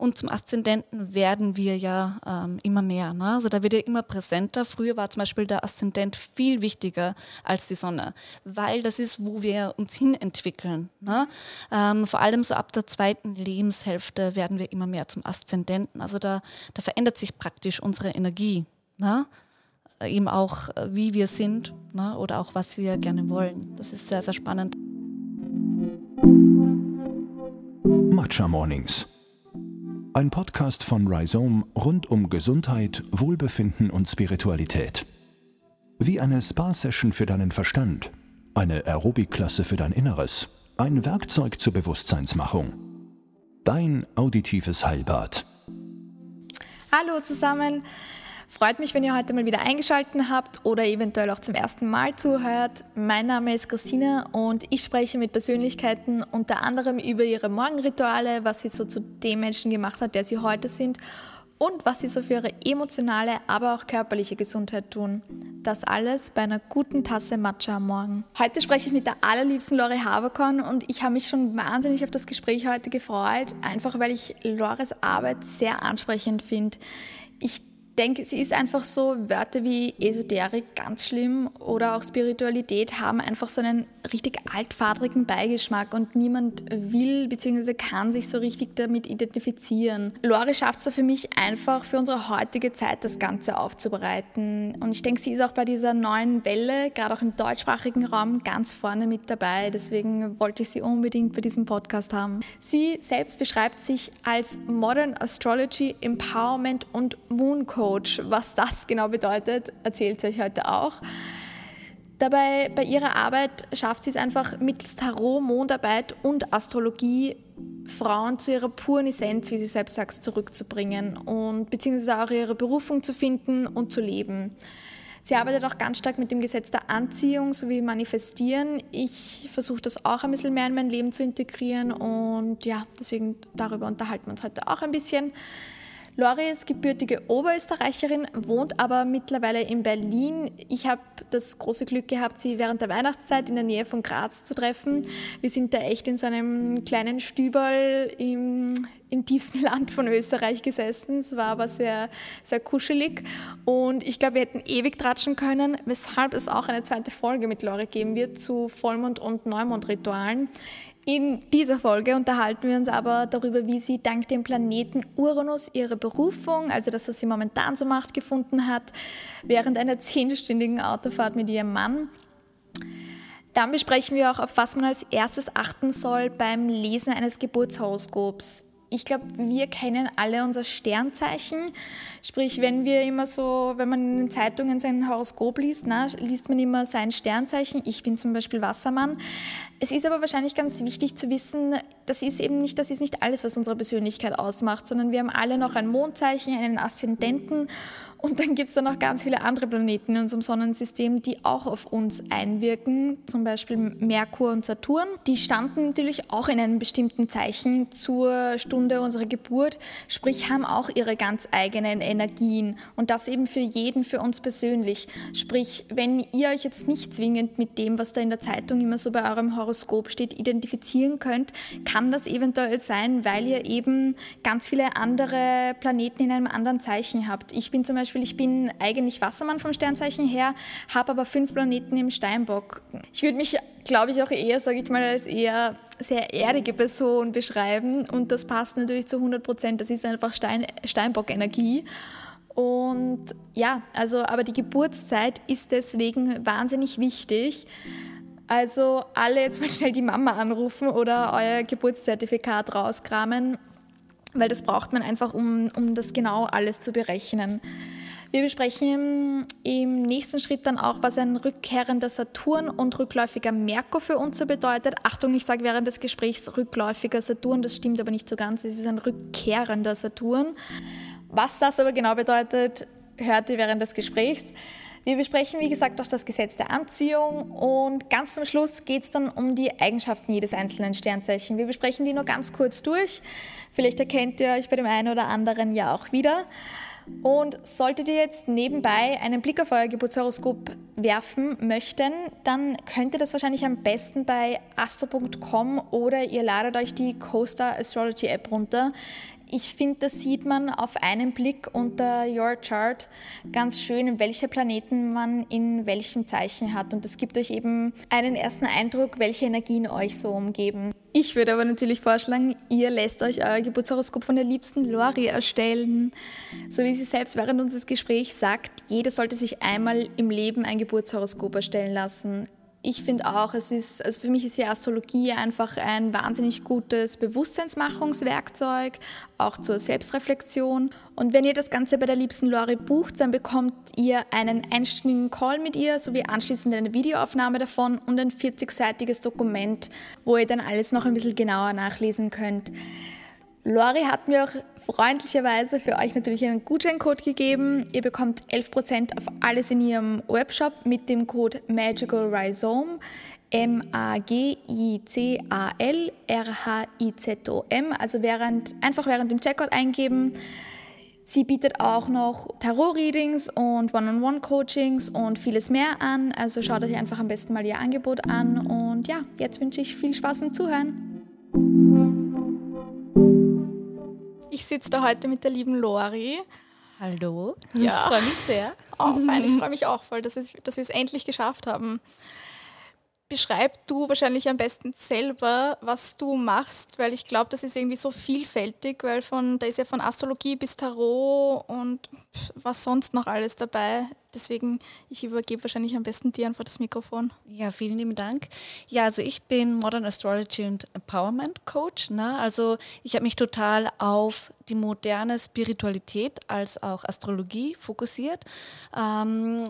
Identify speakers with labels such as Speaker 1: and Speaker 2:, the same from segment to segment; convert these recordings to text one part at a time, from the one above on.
Speaker 1: Und zum Aszendenten werden wir ja ähm, immer mehr. Ne? Also da wird er immer präsenter. Früher war zum Beispiel der Aszendent viel wichtiger als die Sonne, weil das ist, wo wir uns hin entwickeln. Ne? Ähm, vor allem so ab der zweiten Lebenshälfte werden wir immer mehr zum Aszendenten. Also da, da verändert sich praktisch unsere Energie. Ne? Eben auch, äh, wie wir sind ne? oder auch, was wir gerne wollen. Das ist sehr, sehr spannend.
Speaker 2: Matcha Mornings. Ein Podcast von Rhizome rund um Gesundheit, Wohlbefinden und Spiritualität. Wie eine Spa-Session für deinen Verstand, eine Aerobic-Klasse für dein Inneres, ein Werkzeug zur Bewusstseinsmachung. Dein auditives Heilbad.
Speaker 3: Hallo zusammen. Freut mich, wenn ihr heute mal wieder eingeschaltet habt oder eventuell auch zum ersten Mal zuhört. Mein Name ist Christina und ich spreche mit Persönlichkeiten unter anderem über ihre Morgenrituale, was sie so zu dem Menschen gemacht hat, der sie heute sind und was sie so für ihre emotionale, aber auch körperliche Gesundheit tun. Das alles bei einer guten Tasse Matcha am Morgen. Heute spreche ich mit der allerliebsten Lore Haberkorn und ich habe mich schon wahnsinnig auf das Gespräch heute gefreut, einfach weil ich Lores Arbeit sehr ansprechend finde. Ich denke, sie ist einfach so, Wörter wie Esoterik ganz schlimm oder auch Spiritualität haben einfach so einen richtig altfadrigen Beigeschmack und niemand will bzw. kann sich so richtig damit identifizieren. Lore schafft es für mich einfach für unsere heutige Zeit das Ganze aufzubereiten und ich denke, sie ist auch bei dieser neuen Welle, gerade auch im deutschsprachigen Raum, ganz vorne mit dabei. Deswegen wollte ich sie unbedingt bei diesem Podcast haben. Sie selbst beschreibt sich als Modern Astrology, Empowerment und Moon Code Coach. Was das genau bedeutet, erzählt sie euch heute auch. Dabei bei ihrer Arbeit schafft sie es einfach mittels Tarot, Mondarbeit und Astrologie Frauen zu ihrer puren Essenz, wie sie selbst sagt, zurückzubringen und beziehungsweise auch ihre Berufung zu finden und zu leben. Sie arbeitet auch ganz stark mit dem Gesetz der Anziehung sowie Manifestieren. Ich versuche das auch ein bisschen mehr in mein Leben zu integrieren und ja, deswegen darüber unterhalten wir uns heute auch ein bisschen. Lori ist gebürtige Oberösterreicherin, wohnt aber mittlerweile in Berlin. Ich habe das große Glück gehabt, sie während der Weihnachtszeit in der Nähe von Graz zu treffen. Wir sind da echt in so einem kleinen Stüberl im, im tiefsten Land von Österreich gesessen. Es war aber sehr, sehr kuschelig und ich glaube, wir hätten ewig tratschen können, weshalb es auch eine zweite Folge mit Lori geben wird zu Vollmond- und Neumondritualen. In dieser Folge unterhalten wir uns aber darüber, wie sie dank dem Planeten Uranus ihre Berufung, also das, was sie momentan so macht, gefunden hat, während einer zehnstündigen Autofahrt mit ihrem Mann. Dann besprechen wir auch, auf was man als erstes achten soll beim Lesen eines Geburtshoroskops ich glaube, wir kennen alle unser Sternzeichen. Sprich, wenn wir immer so, wenn man in den Zeitungen sein Horoskop liest, na, liest man immer sein Sternzeichen. Ich bin zum Beispiel Wassermann. Es ist aber wahrscheinlich ganz wichtig zu wissen, das ist eben nicht, das ist nicht alles, was unsere Persönlichkeit ausmacht, sondern wir haben alle noch ein Mondzeichen, einen Aszendenten und dann gibt es dann noch ganz viele andere Planeten in unserem Sonnensystem, die auch auf uns einwirken, zum Beispiel Merkur und Saturn. Die standen natürlich auch in einem bestimmten Zeichen zur Stunde unserer Geburt, sprich haben auch ihre ganz eigenen Energien und das eben für jeden, für uns persönlich. Sprich, wenn ihr euch jetzt nicht zwingend mit dem, was da in der Zeitung immer so bei eurem Horoskop steht, identifizieren könnt, kann das eventuell sein, weil ihr eben ganz viele andere Planeten in einem anderen Zeichen habt. Ich bin zum Beispiel Beispiel, ich bin eigentlich Wassermann vom Sternzeichen her, habe aber fünf Planeten im Steinbock. Ich würde mich, glaube ich, auch eher, sage ich mal, als eher sehr erdige Person beschreiben und das passt natürlich zu 100 Prozent. Das ist einfach Stein, Steinbock-Energie. Und ja, also, aber die Geburtszeit ist deswegen wahnsinnig wichtig. Also alle jetzt mal schnell die Mama anrufen oder euer Geburtszertifikat rauskramen, weil das braucht man einfach, um, um das genau alles zu berechnen. Wir besprechen im nächsten Schritt dann auch, was ein rückkehrender Saturn und rückläufiger Merkur für uns so bedeutet. Achtung, ich sage während des Gesprächs rückläufiger Saturn, das stimmt aber nicht so ganz. Es ist ein rückkehrender Saturn. Was das aber genau bedeutet, hört ihr während des Gesprächs. Wir besprechen, wie gesagt, auch das Gesetz der Anziehung und ganz zum Schluss geht es dann um die Eigenschaften jedes einzelnen Sternzeichen. Wir besprechen die nur ganz kurz durch. Vielleicht erkennt ihr euch bei dem einen oder anderen ja auch wieder. Und solltet ihr jetzt nebenbei einen Blick auf euer Geburtshoroskop werfen möchten, dann könnt ihr das wahrscheinlich am besten bei astro.com oder ihr ladet euch die Coaster Astrology App runter.
Speaker 4: Ich finde, das sieht man auf einen Blick unter Your Chart ganz schön, welche Planeten man in welchem Zeichen hat. Und das gibt euch eben einen ersten Eindruck, welche Energien euch so umgeben. Ich würde aber natürlich vorschlagen, ihr lässt euch euer Geburtshoroskop von der liebsten Lori erstellen. So wie sie selbst während unseres Gesprächs sagt, jeder sollte sich einmal im Leben ein Geburtshoroskop erstellen lassen ich finde auch, es ist, also für mich ist die Astrologie einfach ein wahnsinnig gutes Bewusstseinsmachungswerkzeug, auch zur Selbstreflexion. Und wenn ihr das Ganze bei der liebsten Lori bucht, dann bekommt ihr einen einstündigen Call mit ihr, sowie anschließend eine Videoaufnahme davon und ein 40-seitiges Dokument, wo ihr dann alles noch ein bisschen genauer nachlesen könnt. Lori hat mir auch freundlicherweise für euch natürlich einen Gutscheincode gegeben. Ihr bekommt 11% auf alles in ihrem Webshop mit dem Code Magical Rhizome. M-A-G-I-C-A-L-R-H-I-Z-O-M. Also während, einfach während dem Checkout eingeben. Sie bietet auch noch Tarot-Readings und One-on-One-Coachings und vieles mehr an. Also schaut euch einfach am besten mal ihr Angebot an. Und ja, jetzt wünsche ich viel Spaß beim Zuhören. Ich sitze da heute mit der lieben Lori.
Speaker 1: Hallo.
Speaker 4: Ja.
Speaker 1: Ich freue mich sehr.
Speaker 4: Oh, fein. Ich freue mich auch voll, dass, dass wir es endlich geschafft haben. Beschreib du wahrscheinlich am besten selber, was du machst, weil ich glaube, das ist irgendwie so vielfältig, weil von, da ist ja von Astrologie bis Tarot und was sonst noch alles dabei. Deswegen, ich übergebe wahrscheinlich am besten dir einfach das Mikrofon.
Speaker 1: Ja, vielen lieben Dank. Ja, also ich bin Modern Astrology und Empowerment Coach. Ne? Also ich habe mich total auf die moderne Spiritualität als auch Astrologie fokussiert. Ähm,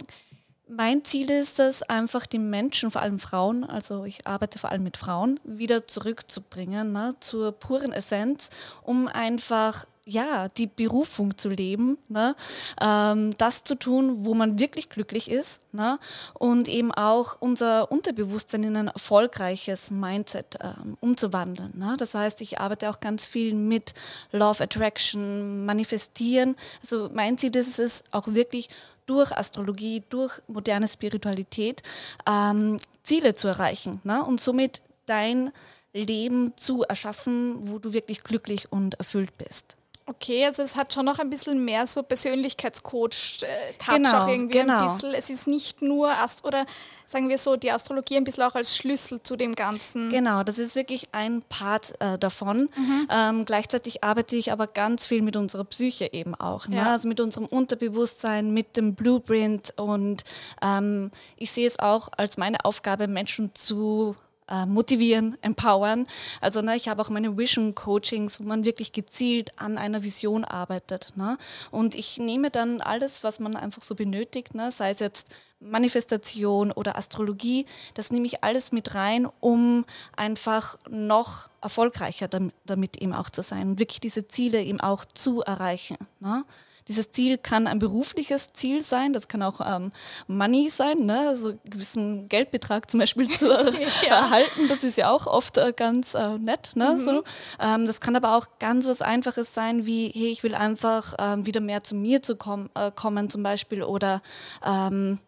Speaker 1: mein Ziel ist es, einfach die Menschen, vor allem Frauen, also ich arbeite vor allem mit Frauen, wieder zurückzubringen ne, zur puren Essenz, um einfach ja, die Berufung zu leben, ne? ähm, das zu tun, wo man wirklich glücklich ist ne? und eben auch unser Unterbewusstsein in ein erfolgreiches Mindset ähm, umzuwandeln. Ne? Das heißt, ich arbeite auch ganz viel mit Love Attraction, Manifestieren. Also mein Ziel ist es auch wirklich durch Astrologie, durch moderne Spiritualität ähm, Ziele zu erreichen ne? und somit dein Leben zu erschaffen, wo du wirklich glücklich und erfüllt bist.
Speaker 4: Okay, also es hat schon noch ein bisschen mehr so Persönlichkeitscoach-Touch äh,
Speaker 1: genau,
Speaker 4: auch irgendwie
Speaker 1: genau.
Speaker 4: ein bisschen. Es ist nicht nur Ast oder sagen wir so die Astrologie ein bisschen auch als Schlüssel zu dem Ganzen.
Speaker 1: Genau, das ist wirklich ein Part äh, davon. Mhm. Ähm, gleichzeitig arbeite ich aber ganz viel mit unserer Psyche eben auch, ne? also mit unserem Unterbewusstsein, mit dem Blueprint und ähm, ich sehe es auch als meine Aufgabe, Menschen zu äh, motivieren, empowern. Also ne, ich habe auch meine Vision Coachings, wo man wirklich gezielt an einer Vision arbeitet. Ne? Und ich nehme dann alles, was man einfach so benötigt, ne, sei es jetzt Manifestation oder Astrologie, das nehme ich alles mit rein, um einfach noch erfolgreicher damit, damit eben auch zu sein und wirklich diese Ziele eben auch zu erreichen. Ne? Dieses Ziel kann ein berufliches Ziel sein, das kann auch ähm, Money sein, ne? also einen gewissen Geldbetrag zum Beispiel zu ja. erhalten. Das ist ja auch oft äh, ganz äh, nett. Ne? Mhm. So. Ähm, das kann aber auch ganz was Einfaches sein, wie, hey, ich will einfach ähm, wieder mehr zu mir zu kom äh, kommen zum Beispiel oder ähm,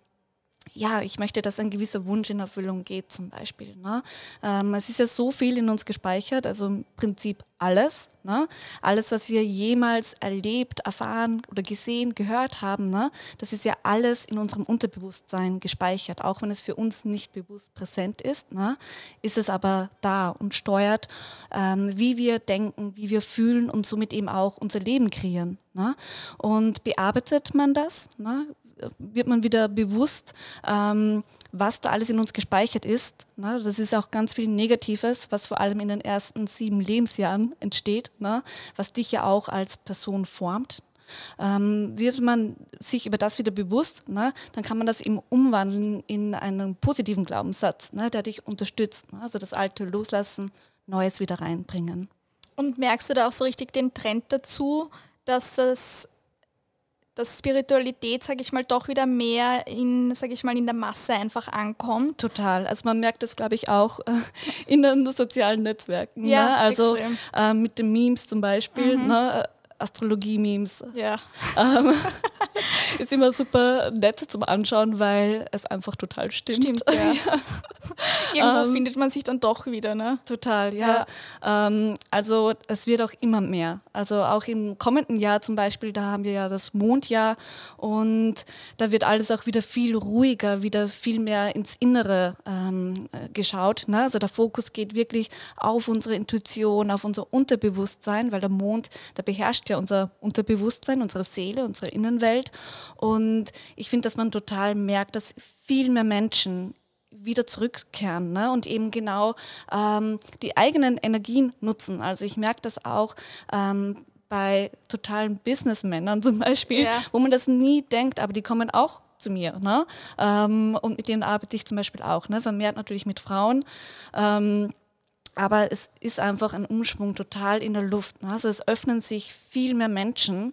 Speaker 1: ja, ich möchte, dass ein gewisser Wunsch in Erfüllung geht zum Beispiel. Ne? Ähm, es ist ja so viel in uns gespeichert, also im Prinzip alles. Ne? Alles, was wir jemals erlebt, erfahren oder gesehen, gehört haben, ne? das ist ja alles in unserem Unterbewusstsein gespeichert. Auch wenn es für uns nicht bewusst präsent ist, ne? ist es aber da und steuert, ähm, wie wir denken, wie wir fühlen und somit eben auch unser Leben kreieren. Ne? Und bearbeitet man das, ne? Wird man wieder bewusst, ähm, was da alles in uns gespeichert ist. Ne? Das ist auch ganz viel Negatives, was vor allem in den ersten sieben Lebensjahren entsteht, ne? was dich ja auch als Person formt. Ähm, wird man sich über das wieder bewusst, ne, dann kann man das eben umwandeln in einen positiven Glaubenssatz, ne, der dich unterstützt. Ne? Also das Alte loslassen, Neues wieder reinbringen.
Speaker 4: Und merkst du da auch so richtig den Trend dazu, dass das dass Spiritualität, sage ich mal, doch wieder mehr in, sage ich mal, in der Masse einfach ankommt.
Speaker 1: Total. Also man merkt das, glaube ich, auch äh, in den sozialen Netzwerken.
Speaker 4: Ja,
Speaker 1: ne? Also äh, mit den Memes zum Beispiel. Mhm. Ne? Astrologie-Memes.
Speaker 4: Ja.
Speaker 1: Ähm, ist immer super nett zum Anschauen, weil es einfach total stimmt.
Speaker 4: Stimmt, ja. Irgendwo ähm, findet man sich dann doch wieder, ne?
Speaker 1: Total, ja. ja. Ähm, also es wird auch immer mehr. Also auch im kommenden Jahr zum Beispiel, da haben wir ja das Mondjahr und da wird alles auch wieder viel ruhiger, wieder viel mehr ins Innere ähm, geschaut. Ne? Also der Fokus geht wirklich auf unsere Intuition, auf unser Unterbewusstsein, weil der Mond, der beherrscht ja unser Unterbewusstsein, unsere Seele, unsere Innenwelt. Und ich finde, dass man total merkt, dass viel mehr Menschen wieder zurückkehren ne? und eben genau ähm, die eigenen Energien nutzen. Also ich merke das auch ähm, bei totalen Businessmännern zum Beispiel, ja. wo man das nie denkt, aber die kommen auch zu mir. Ne? Ähm, und mit denen arbeite ich zum Beispiel auch, ne? vermehrt natürlich mit Frauen. Ähm, aber es ist einfach ein Umschwung total in der Luft. Ne? Also es öffnen sich viel mehr Menschen,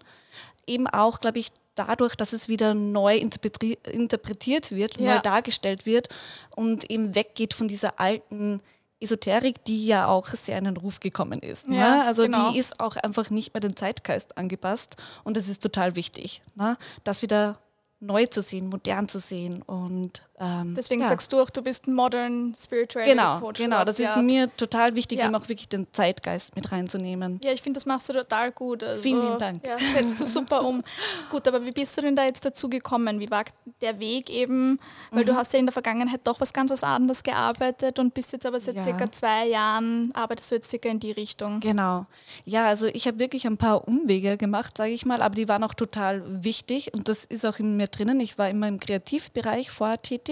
Speaker 1: eben auch, glaube ich, dadurch, dass es wieder neu interpretiert wird, ja. neu dargestellt wird und eben weggeht von dieser alten Esoterik, die ja auch sehr in den Ruf gekommen ist. Ne? Ja, ne? Also genau. die ist auch einfach nicht mehr den Zeitgeist angepasst und das ist total wichtig, ne? dass wieder neu zu sehen, modern zu sehen. Und,
Speaker 4: ähm, Deswegen ja. sagst du auch, du bist ein Modern Spiritual
Speaker 1: genau,
Speaker 4: Coach.
Speaker 1: Genau, das ist mir total wichtig, ja. eben auch wirklich den Zeitgeist mit reinzunehmen.
Speaker 4: Ja, ich finde, das machst du total gut.
Speaker 1: Also, vielen, vielen Dank.
Speaker 4: Ja, setzt du super um. gut, aber wie bist du denn da jetzt dazu gekommen? Wie war der Weg eben? Weil mhm. du hast ja in der Vergangenheit doch was ganz was anderes gearbeitet und bist jetzt aber seit ja. circa zwei Jahren, arbeitest du jetzt circa in die Richtung.
Speaker 1: Genau. Ja, also ich habe wirklich ein paar Umwege gemacht, sage ich mal, aber die waren auch total wichtig und das ist auch in mir drinnen. Ich war immer im Kreativbereich vorher tätig.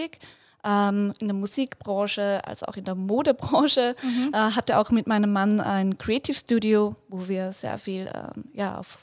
Speaker 1: Ähm, in der Musikbranche als auch in der Modebranche. Mhm. Äh, hatte auch mit meinem Mann ein Creative Studio, wo wir sehr viel ähm, ja, auf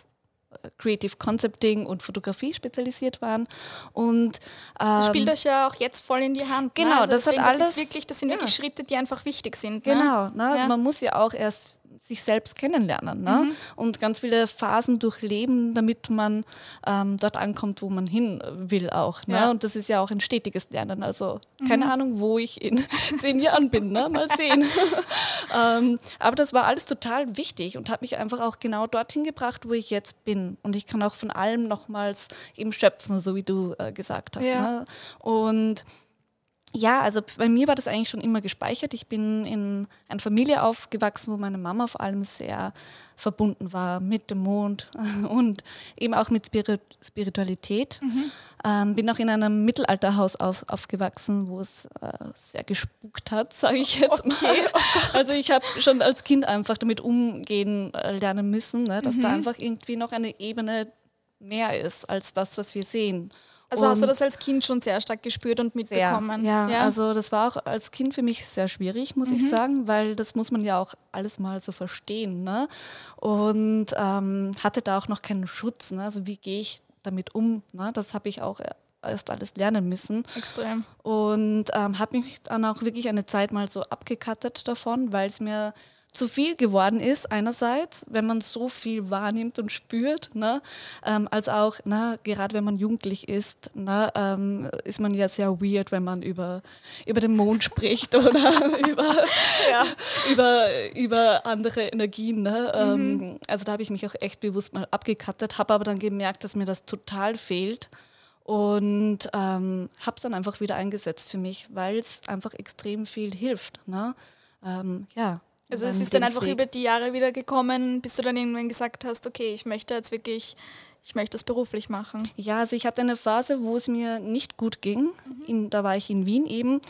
Speaker 1: äh, Creative Concepting und Fotografie spezialisiert waren. Und,
Speaker 4: ähm, das spielt euch ja auch jetzt voll in die Hand.
Speaker 1: Ne? Genau, ne? also
Speaker 4: das
Speaker 1: deswegen, hat alles.
Speaker 4: Das, wirklich, das sind ja. wirklich Schritte, die einfach wichtig sind.
Speaker 1: Ne? Genau, ne? also ja. man muss ja auch erst sich selbst kennenlernen ne? Mhm. und ganz viele Phasen durchleben, damit man ähm, dort ankommt, wo man hin will auch. Ne? Ja. Und das ist ja auch ein stetiges Lernen. Also keine mhm. Ahnung, wo ich in zehn Jahren bin. Ne? Mal sehen. ähm, aber das war alles total wichtig und hat mich einfach auch genau dorthin gebracht, wo ich jetzt bin. Und ich kann auch von allem nochmals eben schöpfen, so wie du äh, gesagt hast. Ja. Ne? Und ja, also bei mir war das eigentlich schon immer gespeichert. Ich bin in einer Familie aufgewachsen, wo meine Mama vor allem sehr verbunden war mit dem Mond und eben auch mit Spirit Spiritualität. Mhm. Ähm, bin auch in einem Mittelalterhaus auf, aufgewachsen, wo es äh, sehr gespukt hat, sage ich jetzt okay. mal. Oh also ich habe schon als Kind einfach damit umgehen äh, lernen müssen, ne, dass mhm. da einfach irgendwie noch eine Ebene mehr ist als das, was wir sehen.
Speaker 4: Also und hast du das als Kind schon sehr stark gespürt und mitbekommen?
Speaker 1: Sehr, ja, ja, also das war auch als Kind für mich sehr schwierig, muss mhm. ich sagen, weil das muss man ja auch alles mal so verstehen. Ne? Und ähm, hatte da auch noch keinen Schutz. Ne? Also wie gehe ich damit um? Ne? Das habe ich auch erst alles lernen müssen.
Speaker 4: Extrem.
Speaker 1: Und ähm, habe mich dann auch wirklich eine Zeit mal so abgekattet davon, weil es mir zu viel geworden ist, einerseits, wenn man so viel wahrnimmt und spürt, ne, ähm, als auch, ne, gerade wenn man jugendlich ist, ne, ähm, ist man ja sehr weird, wenn man über, über den Mond spricht oder über, ja. über, über andere Energien. Ne? Ähm, mhm. also da habe ich mich auch echt bewusst mal abgekattet, habe aber dann gemerkt, dass mir das total fehlt und ähm, habe es dann einfach wieder eingesetzt für mich, weil es einfach extrem viel hilft. Ne? Ähm, ja.
Speaker 4: Also es ist dann einfach über die Jahre wieder gekommen, bis du dann irgendwann gesagt hast, okay, ich möchte jetzt wirklich, ich möchte das beruflich machen.
Speaker 1: Ja, also ich hatte eine Phase, wo es mir nicht gut ging. Mhm. In, da war ich in Wien eben.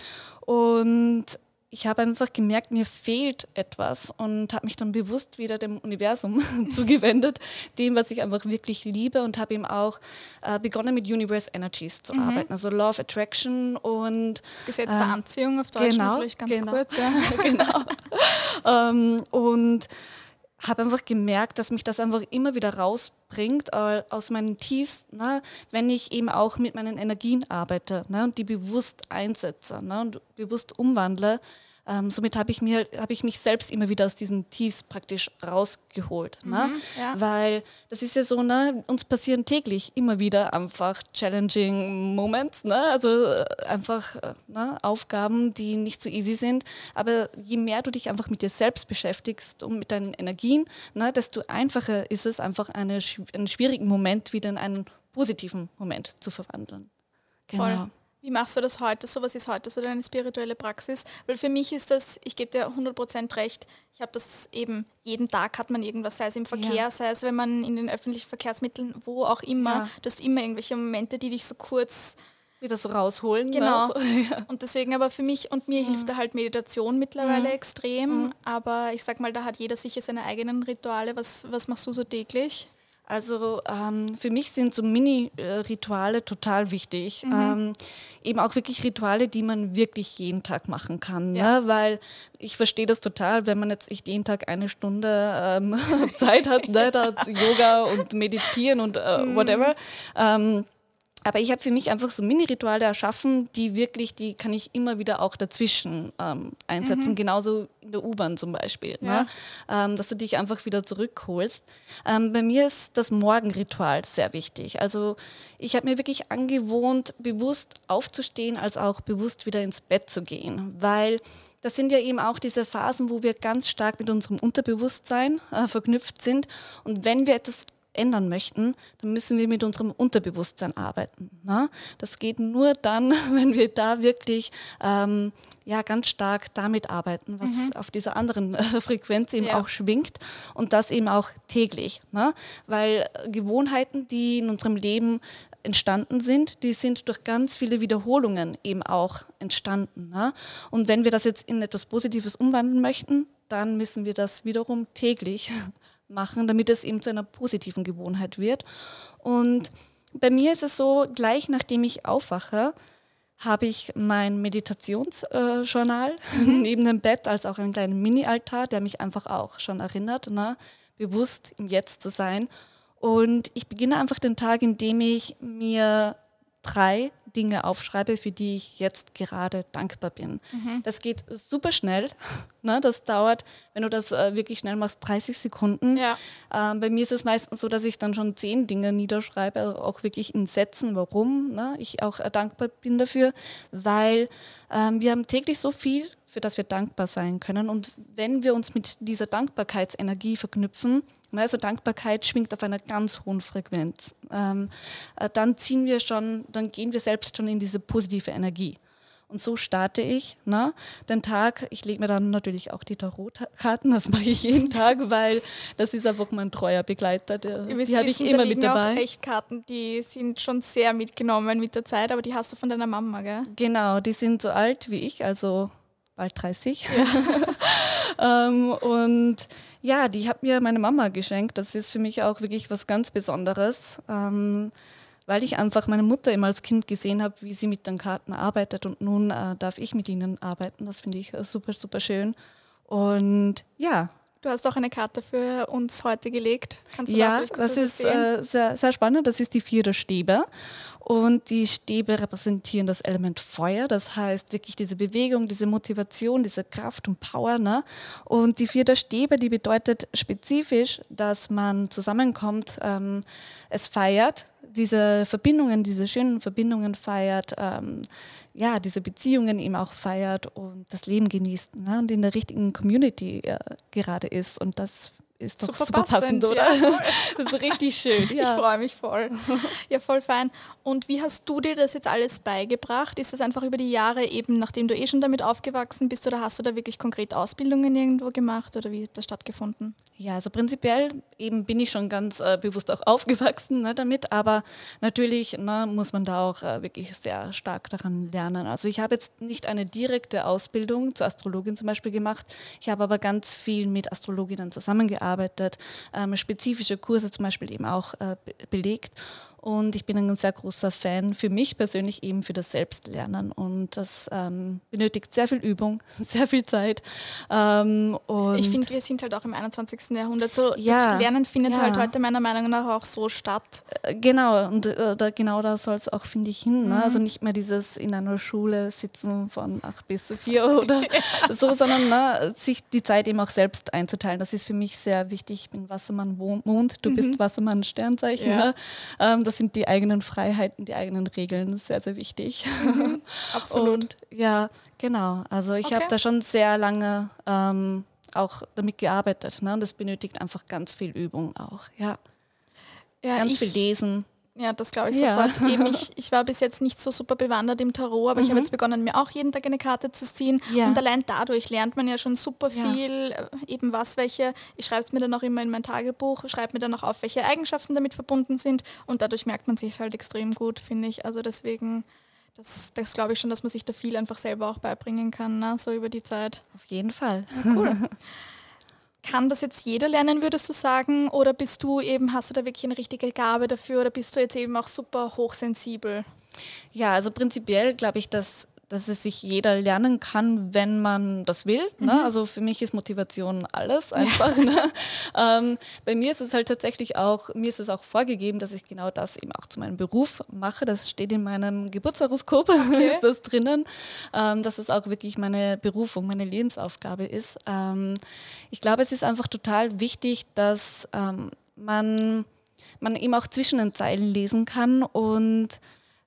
Speaker 1: Und ich habe einfach gemerkt, mir fehlt etwas und habe mich dann bewusst wieder dem Universum zugewendet, dem, was ich einfach wirklich liebe und habe eben auch äh, begonnen mit Universe Energies zu mhm. arbeiten, also Law of Attraction und
Speaker 4: das Gesetz der ähm, Anziehung auf Deutsch
Speaker 1: genau,
Speaker 4: vielleicht ganz
Speaker 1: genau,
Speaker 4: kurz. Ja.
Speaker 1: genau. ähm, und habe einfach gemerkt, dass mich das einfach immer wieder rausbringt äh, aus meinen Tiefs, ne, wenn ich eben auch mit meinen Energien arbeite ne, und die bewusst einsetze ne, und bewusst umwandle, Ähm, somit habe ich, mir, hab ich mich selbst immer wieder aus diesen Tiefs praktisch rausgeholt. Ne?
Speaker 4: Mhm, ja.
Speaker 1: Weil das ist ja so, ne, uns passieren täglich immer wieder einfach challenging Moments, ne? also äh, einfach äh, ne, Aufgaben, die nicht so easy sind. Aber je mehr du dich einfach mit dir selbst beschäftigst und mit deinen Energien, ne, desto einfacher ist es, einfach eine, einen schwierigen Moment wieder in einen positiven Moment zu verwandeln.
Speaker 4: Genau. Voll. Wie machst du das heute? So was ist heute so deine spirituelle Praxis? Weil für mich ist das, ich gebe dir 100% recht, ich habe das eben, jeden Tag hat man irgendwas, sei es im Verkehr, ja. sei es wenn man in den öffentlichen Verkehrsmitteln, wo auch immer, ja. du hast immer irgendwelche Momente, die dich so kurz
Speaker 1: wieder so rausholen.
Speaker 4: Ne? Genau. Ja. Und deswegen aber für mich und mir mhm. hilft da halt Meditation mittlerweile mhm. extrem. Mhm. Aber ich sag mal, da hat jeder sicher seine eigenen Rituale. Was, was machst du so täglich?
Speaker 1: Also ähm, für mich sind so Mini-Rituale total wichtig. Mhm. Ähm, eben auch wirklich Rituale, die man wirklich jeden Tag machen kann. Ja. Ne? Weil ich verstehe das total, wenn man jetzt nicht jeden Tag eine Stunde ähm, Zeit hat, ne? da Yoga und Meditieren und äh, mhm. whatever. Ähm, aber ich habe für mich einfach so Mini-Rituale erschaffen, die wirklich, die kann ich immer wieder auch dazwischen ähm, einsetzen, mhm. genauso in der U-Bahn zum Beispiel, ne? ja. ne? ähm, dass du dich einfach wieder zurückholst. Ähm, bei mir ist das Morgenritual sehr wichtig. Also ich habe mir wirklich angewohnt, bewusst aufzustehen, als auch bewusst wieder ins Bett zu gehen, weil das sind ja eben auch diese Phasen, wo wir ganz stark mit unserem Unterbewusstsein äh, verknüpft sind. Und wenn wir etwas ändern möchten, dann müssen wir mit unserem Unterbewusstsein arbeiten. Ne? Das geht nur dann, wenn wir da wirklich ähm, ja, ganz stark damit arbeiten, was mhm. auf dieser anderen äh, Frequenz eben ja. auch schwingt und das eben auch täglich. Ne? Weil Gewohnheiten, die in unserem Leben entstanden sind, die sind durch ganz viele Wiederholungen eben auch entstanden. Ne? Und wenn wir das jetzt in etwas Positives umwandeln möchten, dann müssen wir das wiederum täglich machen, damit es eben zu einer positiven Gewohnheit wird. Und bei mir ist es so, gleich nachdem ich aufwache, habe ich mein Meditationsjournal äh, mhm. neben dem Bett als auch einen kleinen Mini-Altar, der mich einfach auch schon erinnert, ne, bewusst im Jetzt zu sein. Und ich beginne einfach den Tag, indem ich mir drei Dinge aufschreibe, für die ich jetzt gerade dankbar bin. Mhm. Das geht super schnell. Ne? Das dauert, wenn du das äh, wirklich schnell machst, 30 Sekunden. Ja. Ähm, bei mir ist es meistens so, dass ich dann schon zehn Dinge niederschreibe, also auch wirklich in Sätzen, warum ne? ich auch äh, dankbar bin dafür, weil ähm, wir haben täglich so viel für das wir dankbar sein können. Und wenn wir uns mit dieser Dankbarkeitsenergie verknüpfen, also Dankbarkeit schwingt auf einer ganz hohen Frequenz, ähm, äh, dann ziehen wir schon, dann gehen wir selbst schon in diese positive Energie. Und so starte ich ne, den Tag. Ich lege mir dann natürlich auch die Tarotkarten, das mache ich jeden Tag, weil das ist einfach mein treuer Begleiter. Der,
Speaker 4: die habe ich immer mit dabei. Auch Echtkarten, die sind schon sehr mitgenommen mit der Zeit, aber die hast du von deiner Mama, gell?
Speaker 1: Genau, die sind so alt wie ich, also bald 30. Ja. ähm, und ja, die hat mir meine Mama geschenkt. Das ist für mich auch wirklich was ganz Besonderes, ähm, weil ich einfach meine Mutter immer als Kind gesehen habe, wie sie mit den Karten arbeitet und nun äh, darf ich mit ihnen arbeiten. Das finde ich äh, super, super schön. Und ja,
Speaker 4: Du hast auch eine Karte für uns heute gelegt.
Speaker 1: Kannst du ja, das ist äh, sehr, sehr spannend. Das ist die vierte Stäbe. Und die Stäbe repräsentieren das Element Feuer, das heißt wirklich diese Bewegung, diese Motivation, diese Kraft und Power. Ne? Und die vierte Stäbe, die bedeutet spezifisch, dass man zusammenkommt, ähm, es feiert, diese Verbindungen, diese schönen Verbindungen feiert, ähm, ja, diese Beziehungen eben auch feiert und das Leben genießt ne? und in der richtigen Community äh, gerade ist. Und das ist doch super, super passend, passend, oder? Ja, das ist richtig schön.
Speaker 4: Ja. Ich freue mich voll. Ja, voll fein. Und wie hast du dir das jetzt alles beigebracht? Ist das einfach über die Jahre eben, nachdem du eh schon damit aufgewachsen bist, oder hast du da wirklich konkret Ausbildungen irgendwo gemacht oder wie hat das stattgefunden?
Speaker 1: Ja, also prinzipiell eben bin ich schon ganz äh, bewusst auch aufgewachsen ne, damit, aber natürlich ne, muss man da auch äh, wirklich sehr stark daran lernen. Also ich habe jetzt nicht eine direkte Ausbildung zur Astrologin zum Beispiel gemacht, ich habe aber ganz viel mit Astrologinnen zusammengearbeitet, ähm, spezifische Kurse zum Beispiel eben auch äh, belegt Und ich bin ein sehr großer Fan für mich persönlich eben für das Selbstlernen. Und das ähm, benötigt sehr viel Übung, sehr viel Zeit. Ähm,
Speaker 4: ich finde, wir sind halt auch im 21. Jahrhundert. So, ja, das Lernen findet ja. halt heute meiner Meinung nach auch so statt.
Speaker 1: Äh, genau, und äh, da, genau da soll es auch, finde ich, hin. Ne? Mhm. Also nicht mehr dieses in einer Schule sitzen von 8 bis 4 oder so, sondern ne, sich die Zeit eben auch selbst einzuteilen. Das ist für mich sehr wichtig. Ich bin Wassermann Mond, du mhm. bist Wassermann Sternzeichen. Ja. Ne? Ähm, das sind die eigenen Freiheiten, die eigenen Regeln, sehr, sehr wichtig.
Speaker 4: Mhm, absolut.
Speaker 1: Und ja, genau. Also ich okay. habe da schon sehr lange ähm, auch damit gearbeitet. Ne? Und das benötigt einfach ganz viel Übung auch. Ja. ja ganz viel Lesen.
Speaker 4: Ja, das glaube ich ja. sofort. Eben, ich, ich war bis jetzt nicht so super bewandert im Tarot, aber mhm. ich habe jetzt begonnen, mir auch jeden Tag eine Karte zu ziehen. Ja. Und allein dadurch lernt man ja schon super viel, ja. Äh, eben was, welche, ich schreibe es mir dann auch immer in mein Tagebuch, schreibe mir dann auch auf, welche Eigenschaften damit verbunden sind. Und dadurch merkt man sich halt extrem gut, finde ich. Also deswegen, das, das glaube ich schon, dass man sich da viel einfach selber auch beibringen kann, ne? so über die Zeit.
Speaker 1: Auf jeden Fall.
Speaker 4: cool. Kann das jetzt jeder lernen, würdest du sagen? Oder bist du eben, hast du da wirklich eine richtige Gabe dafür oder bist du jetzt eben auch super hochsensibel?
Speaker 1: Ja, also prinzipiell glaube ich, dass dass es sich jeder lernen kann, wenn man das will. Ne? Mhm. Also für mich ist Motivation alles einfach. Ja. Ne? Ähm, bei mir ist es halt tatsächlich auch, mir ist es auch vorgegeben, dass ich genau das eben auch zu meinem Beruf mache. Das steht in meinem Geburtshoroskop, okay. ist das drinnen, ähm, dass es auch wirklich meine Berufung, meine Lebensaufgabe ist. Ähm, ich glaube, es ist einfach total wichtig, dass ähm, man, man eben auch zwischen den Zeilen lesen kann und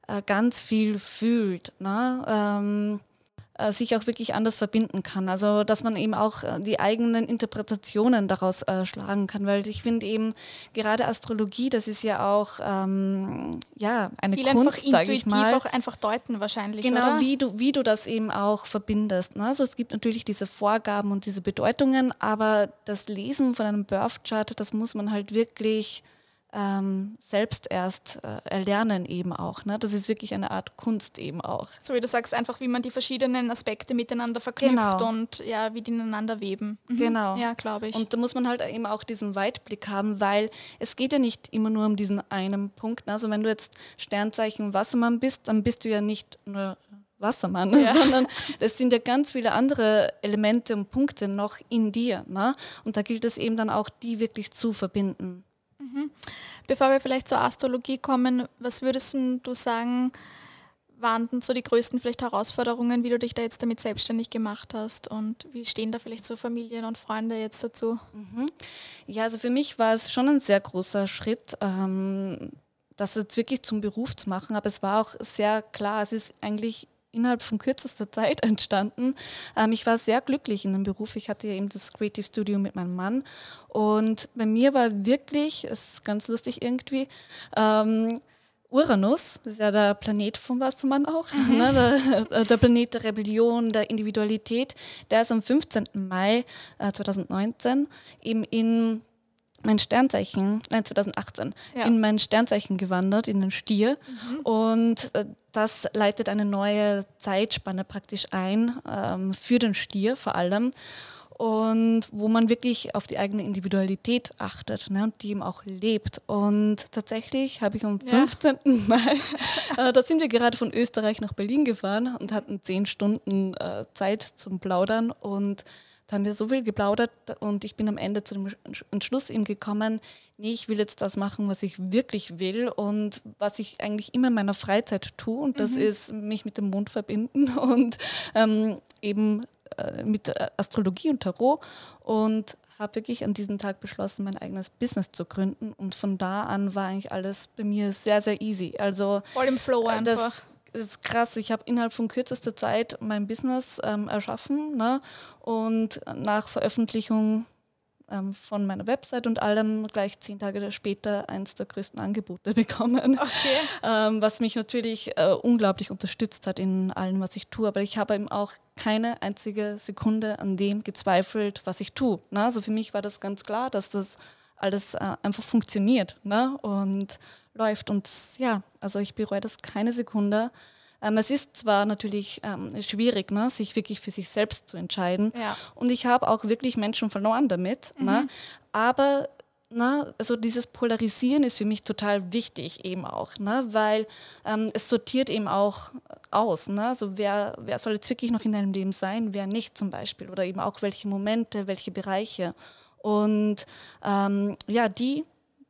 Speaker 1: äh, ganz viel fühlt. Ne? Ähm, äh, sich auch wirklich anders verbinden kann. Also dass man eben auch äh, die eigenen Interpretationen daraus äh, schlagen kann, weil ich finde eben gerade Astrologie, das ist ja auch ähm, ja eine Viel Kunst, sage ich mal.
Speaker 4: auch einfach deuten wahrscheinlich.
Speaker 1: Genau,
Speaker 4: oder?
Speaker 1: wie du wie du das eben auch verbindest. Ne? Also es gibt natürlich diese Vorgaben und diese Bedeutungen, aber das Lesen von einem Birth Chart, das muss man halt wirklich ähm, selbst erst äh, erlernen eben auch. Ne? Das ist wirklich eine Art Kunst eben auch.
Speaker 4: So wie du sagst, einfach wie man die verschiedenen Aspekte miteinander verknüpft genau. und ja, wie die ineinander weben.
Speaker 1: Mhm. Genau.
Speaker 4: Ja, glaube ich.
Speaker 1: Und da muss man halt eben auch diesen Weitblick haben, weil es geht ja nicht immer nur um diesen einen Punkt. Ne? Also wenn du jetzt Sternzeichen Wassermann bist, dann bist du ja nicht nur Wassermann, ja. sondern es sind ja ganz viele andere Elemente und Punkte noch in dir. Ne? Und da gilt es eben dann auch, die wirklich zu verbinden.
Speaker 4: Mhm. Bevor wir vielleicht zur Astrologie kommen, was würdest du sagen, waren denn so die größten vielleicht Herausforderungen, wie du dich da jetzt damit selbstständig gemacht hast und wie stehen da vielleicht so Familien und Freunde jetzt dazu?
Speaker 1: Mhm. Ja, also für mich war es schon ein sehr großer Schritt, ähm, das jetzt wirklich zum Beruf zu machen, aber es war auch sehr klar, es ist eigentlich innerhalb von kürzester Zeit entstanden. Ähm, ich war sehr glücklich in dem Beruf. Ich hatte ja eben das Creative Studio mit meinem Mann. Und bei mir war wirklich, es ist ganz lustig irgendwie, ähm, Uranus, das ist ja der Planet vom Wassermann auch, mhm. ne, der, der, Planet der Rebellion, der Individualität, der ist am 15. Mai äh, 2019 eben in mein Sternzeichen, nein 2018, ja. in mein Sternzeichen gewandert, in den Stier. Mhm. Und äh, das leitet eine neue Zeitspanne praktisch ein, ähm, für den Stier vor allem. Und wo man wirklich auf die eigene Individualität achtet ne, und die eben auch lebt. Und tatsächlich habe ich am 15. Ja. Mai, äh, da sind wir gerade von Österreich nach Berlin gefahren und hatten zehn Stunden äh, Zeit zum Plaudern. Und da haben wir so viel geplaudert und ich bin am Ende zu dem Entschluss eben gekommen, nee, ich will jetzt das machen, was ich wirklich will und was ich eigentlich immer in meiner Freizeit tue und das mhm. ist mich mit dem Mond verbinden und ähm, eben äh, mit Astrologie und Tarot und habe wirklich an diesem Tag beschlossen, mein eigenes Business zu gründen und von da an war eigentlich alles bei mir sehr, sehr easy. Also
Speaker 4: voll im Flow einfach.
Speaker 1: Das, ist krass. Ich habe innerhalb von kürzester Zeit mein Business ähm, erschaffen ne? und nach Veröffentlichung ähm, von meiner Website und allem gleich zehn Tage später eins der größten Angebote bekommen,
Speaker 4: okay.
Speaker 1: ähm, was mich natürlich äh, unglaublich unterstützt hat in allem, was ich tue. Aber ich habe eben auch keine einzige Sekunde an dem gezweifelt, was ich tue. Ne? Also für mich war das ganz klar, dass das alles äh, einfach funktioniert ne? und läuft. Und ja, also ich bereue das keine Sekunde. Ähm, es ist zwar natürlich ähm, schwierig, ne, sich wirklich für sich selbst zu entscheiden.
Speaker 4: Ja.
Speaker 1: Und ich habe auch wirklich Menschen verloren damit. Ne? Mhm. Ne? Aber na, also dieses Polarisieren ist für mich total wichtig eben auch, ne, weil ähm, es sortiert eben auch aus. Ne? Also wer, wer soll jetzt wirklich noch in deinem Leben sein, wer nicht zum Beispiel oder eben auch welche Momente, welche Bereiche. Und ähm, ja, die,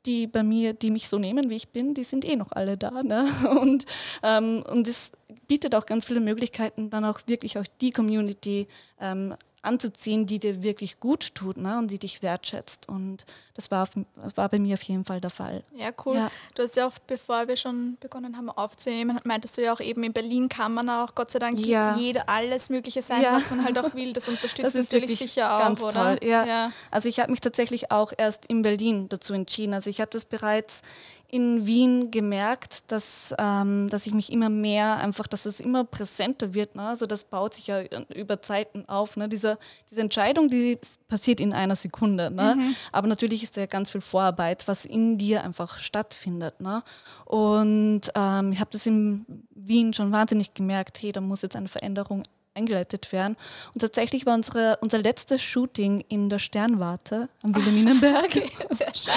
Speaker 1: die bei mir, die mich so nehmen, wie ich bin, die sind eh noch alle da. Ne? Und, ähm, und es bietet auch ganz viele Möglichkeiten, dann auch wirklich auch die Community ähm, anzuziehen, die dir wirklich gut tut ne? und die dich wertschätzt. Und das war, auf, war bei mir auf jeden Fall der Fall.
Speaker 4: Ja, cool. Ja. Du hast ja auch, bevor wir schon begonnen haben aufzunehmen, meintest du ja auch eben, in Berlin kann man auch Gott sei Dank ja. jeder alles Mögliche sein, ja. was man halt auch will. Das unterstützt das natürlich sicher auch, ganz oder?
Speaker 1: Toll. Ja. ja. Also ich habe mich tatsächlich auch erst in Berlin dazu entschieden. Also ich habe das bereits in Wien gemerkt, dass, ähm, dass ich mich immer mehr einfach, dass es immer präsenter wird. Ne? Also das baut sich ja über Zeiten auf. Ne? Diese, diese Entscheidung, die passiert in einer Sekunde. Ne? Mhm. Aber natürlich ist da ja ganz viel Vorarbeit, was in dir einfach stattfindet. Ne? Und ähm, ich habe das in Wien schon wahnsinnig gemerkt, hey, da muss jetzt eine Veränderung eingeleitet werden. Und tatsächlich war unsere, unser letztes Shooting in der Sternwarte am Wilhelminenberg. Okay, sehr schön,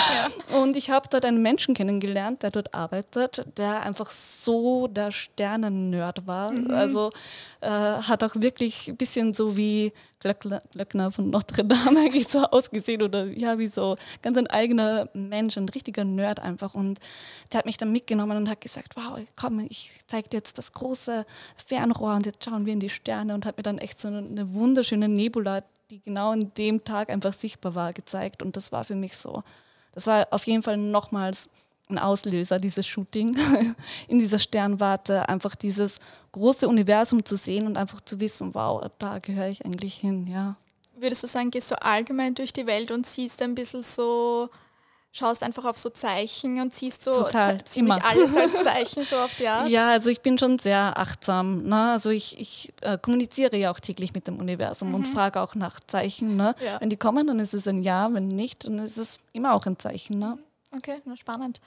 Speaker 1: ja. Und ich habe dort einen Menschen kennengelernt, der dort arbeitet, der einfach so der Sternen-Nerd war. Mhm. Also äh, hat auch wirklich ein bisschen so wie Glöckner von Notre Dame eigentlich so ausgesehen oder ja, wie so ganz ein eigener Mensch, ein richtiger Nerd einfach. Und der hat mich dann mitgenommen und hat gesagt, wow, komm, ich zeige dir jetzt das große Fernrohr und jetzt schauen wir in die Sterne und hat mir dann echt so eine wunderschöne Nebula, die genau an dem Tag einfach sichtbar war, gezeigt. Und das war für mich so, das war auf jeden Fall nochmals ein Auslöser, dieses Shooting in dieser Sternwarte, einfach dieses große Universum zu sehen und einfach zu wissen, wow, da gehöre ich eigentlich hin, ja.
Speaker 4: Würdest du sagen, gehst du allgemein durch die Welt und siehst ein bisschen so, schaust einfach auf so Zeichen und siehst so
Speaker 1: Total,
Speaker 4: ziemlich immer. alles als Zeichen so auf die Art?
Speaker 1: Ja, also ich bin schon sehr achtsam. Ne? Also ich, ich äh, kommuniziere ja auch täglich mit dem Universum mhm. und frage auch nach Zeichen. Ne? Ja. Wenn die kommen, dann ist es ein Ja, wenn nicht, dann ist es immer auch ein Zeichen. Ne?
Speaker 4: Okay, spannend.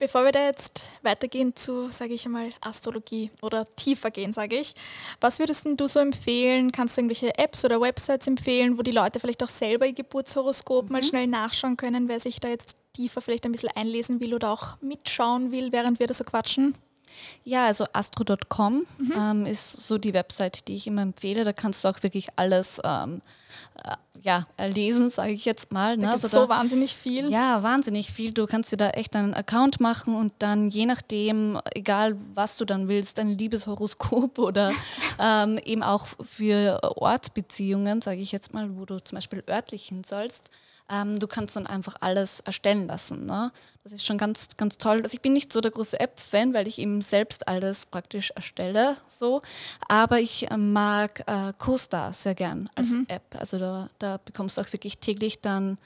Speaker 4: Bevor wir da jetzt weitergehen zu, sage ich einmal, Astrologie oder tiefer gehen, sage ich, was würdest du so empfehlen? Kannst du irgendwelche Apps oder Websites empfehlen, wo die Leute vielleicht auch selber ihr Geburtshoroskop mhm. mal schnell nachschauen können, wer sich da jetzt tiefer vielleicht ein bisschen einlesen will oder auch mitschauen will, während wir da so quatschen?
Speaker 1: Ja, also astro.com mhm. ähm, ist so die Website, die ich immer empfehle. Da kannst du auch wirklich alles ähm, äh, ja, lesen, sage ich jetzt mal.
Speaker 4: Ne? Da also so wahnsinnig viel.
Speaker 1: Ja, wahnsinnig viel. Du kannst dir da echt einen Account machen und dann je nachdem, egal was du dann willst, ein Liebeshoroskop oder ähm, eben auch für Ortsbeziehungen, sage ich jetzt mal, wo du zum Beispiel örtlich hin sollst, ähm, du kannst dann einfach alles erstellen lassen. Ne? Das ist schon ganz, ganz toll. Also ich bin nicht so der große App-Fan, weil ich eben selbst alles praktisch erstelle. So. Aber ich äh, mag äh, CoStar sehr gern als mhm. App. Also da, da bekommst du auch wirklich täglich dann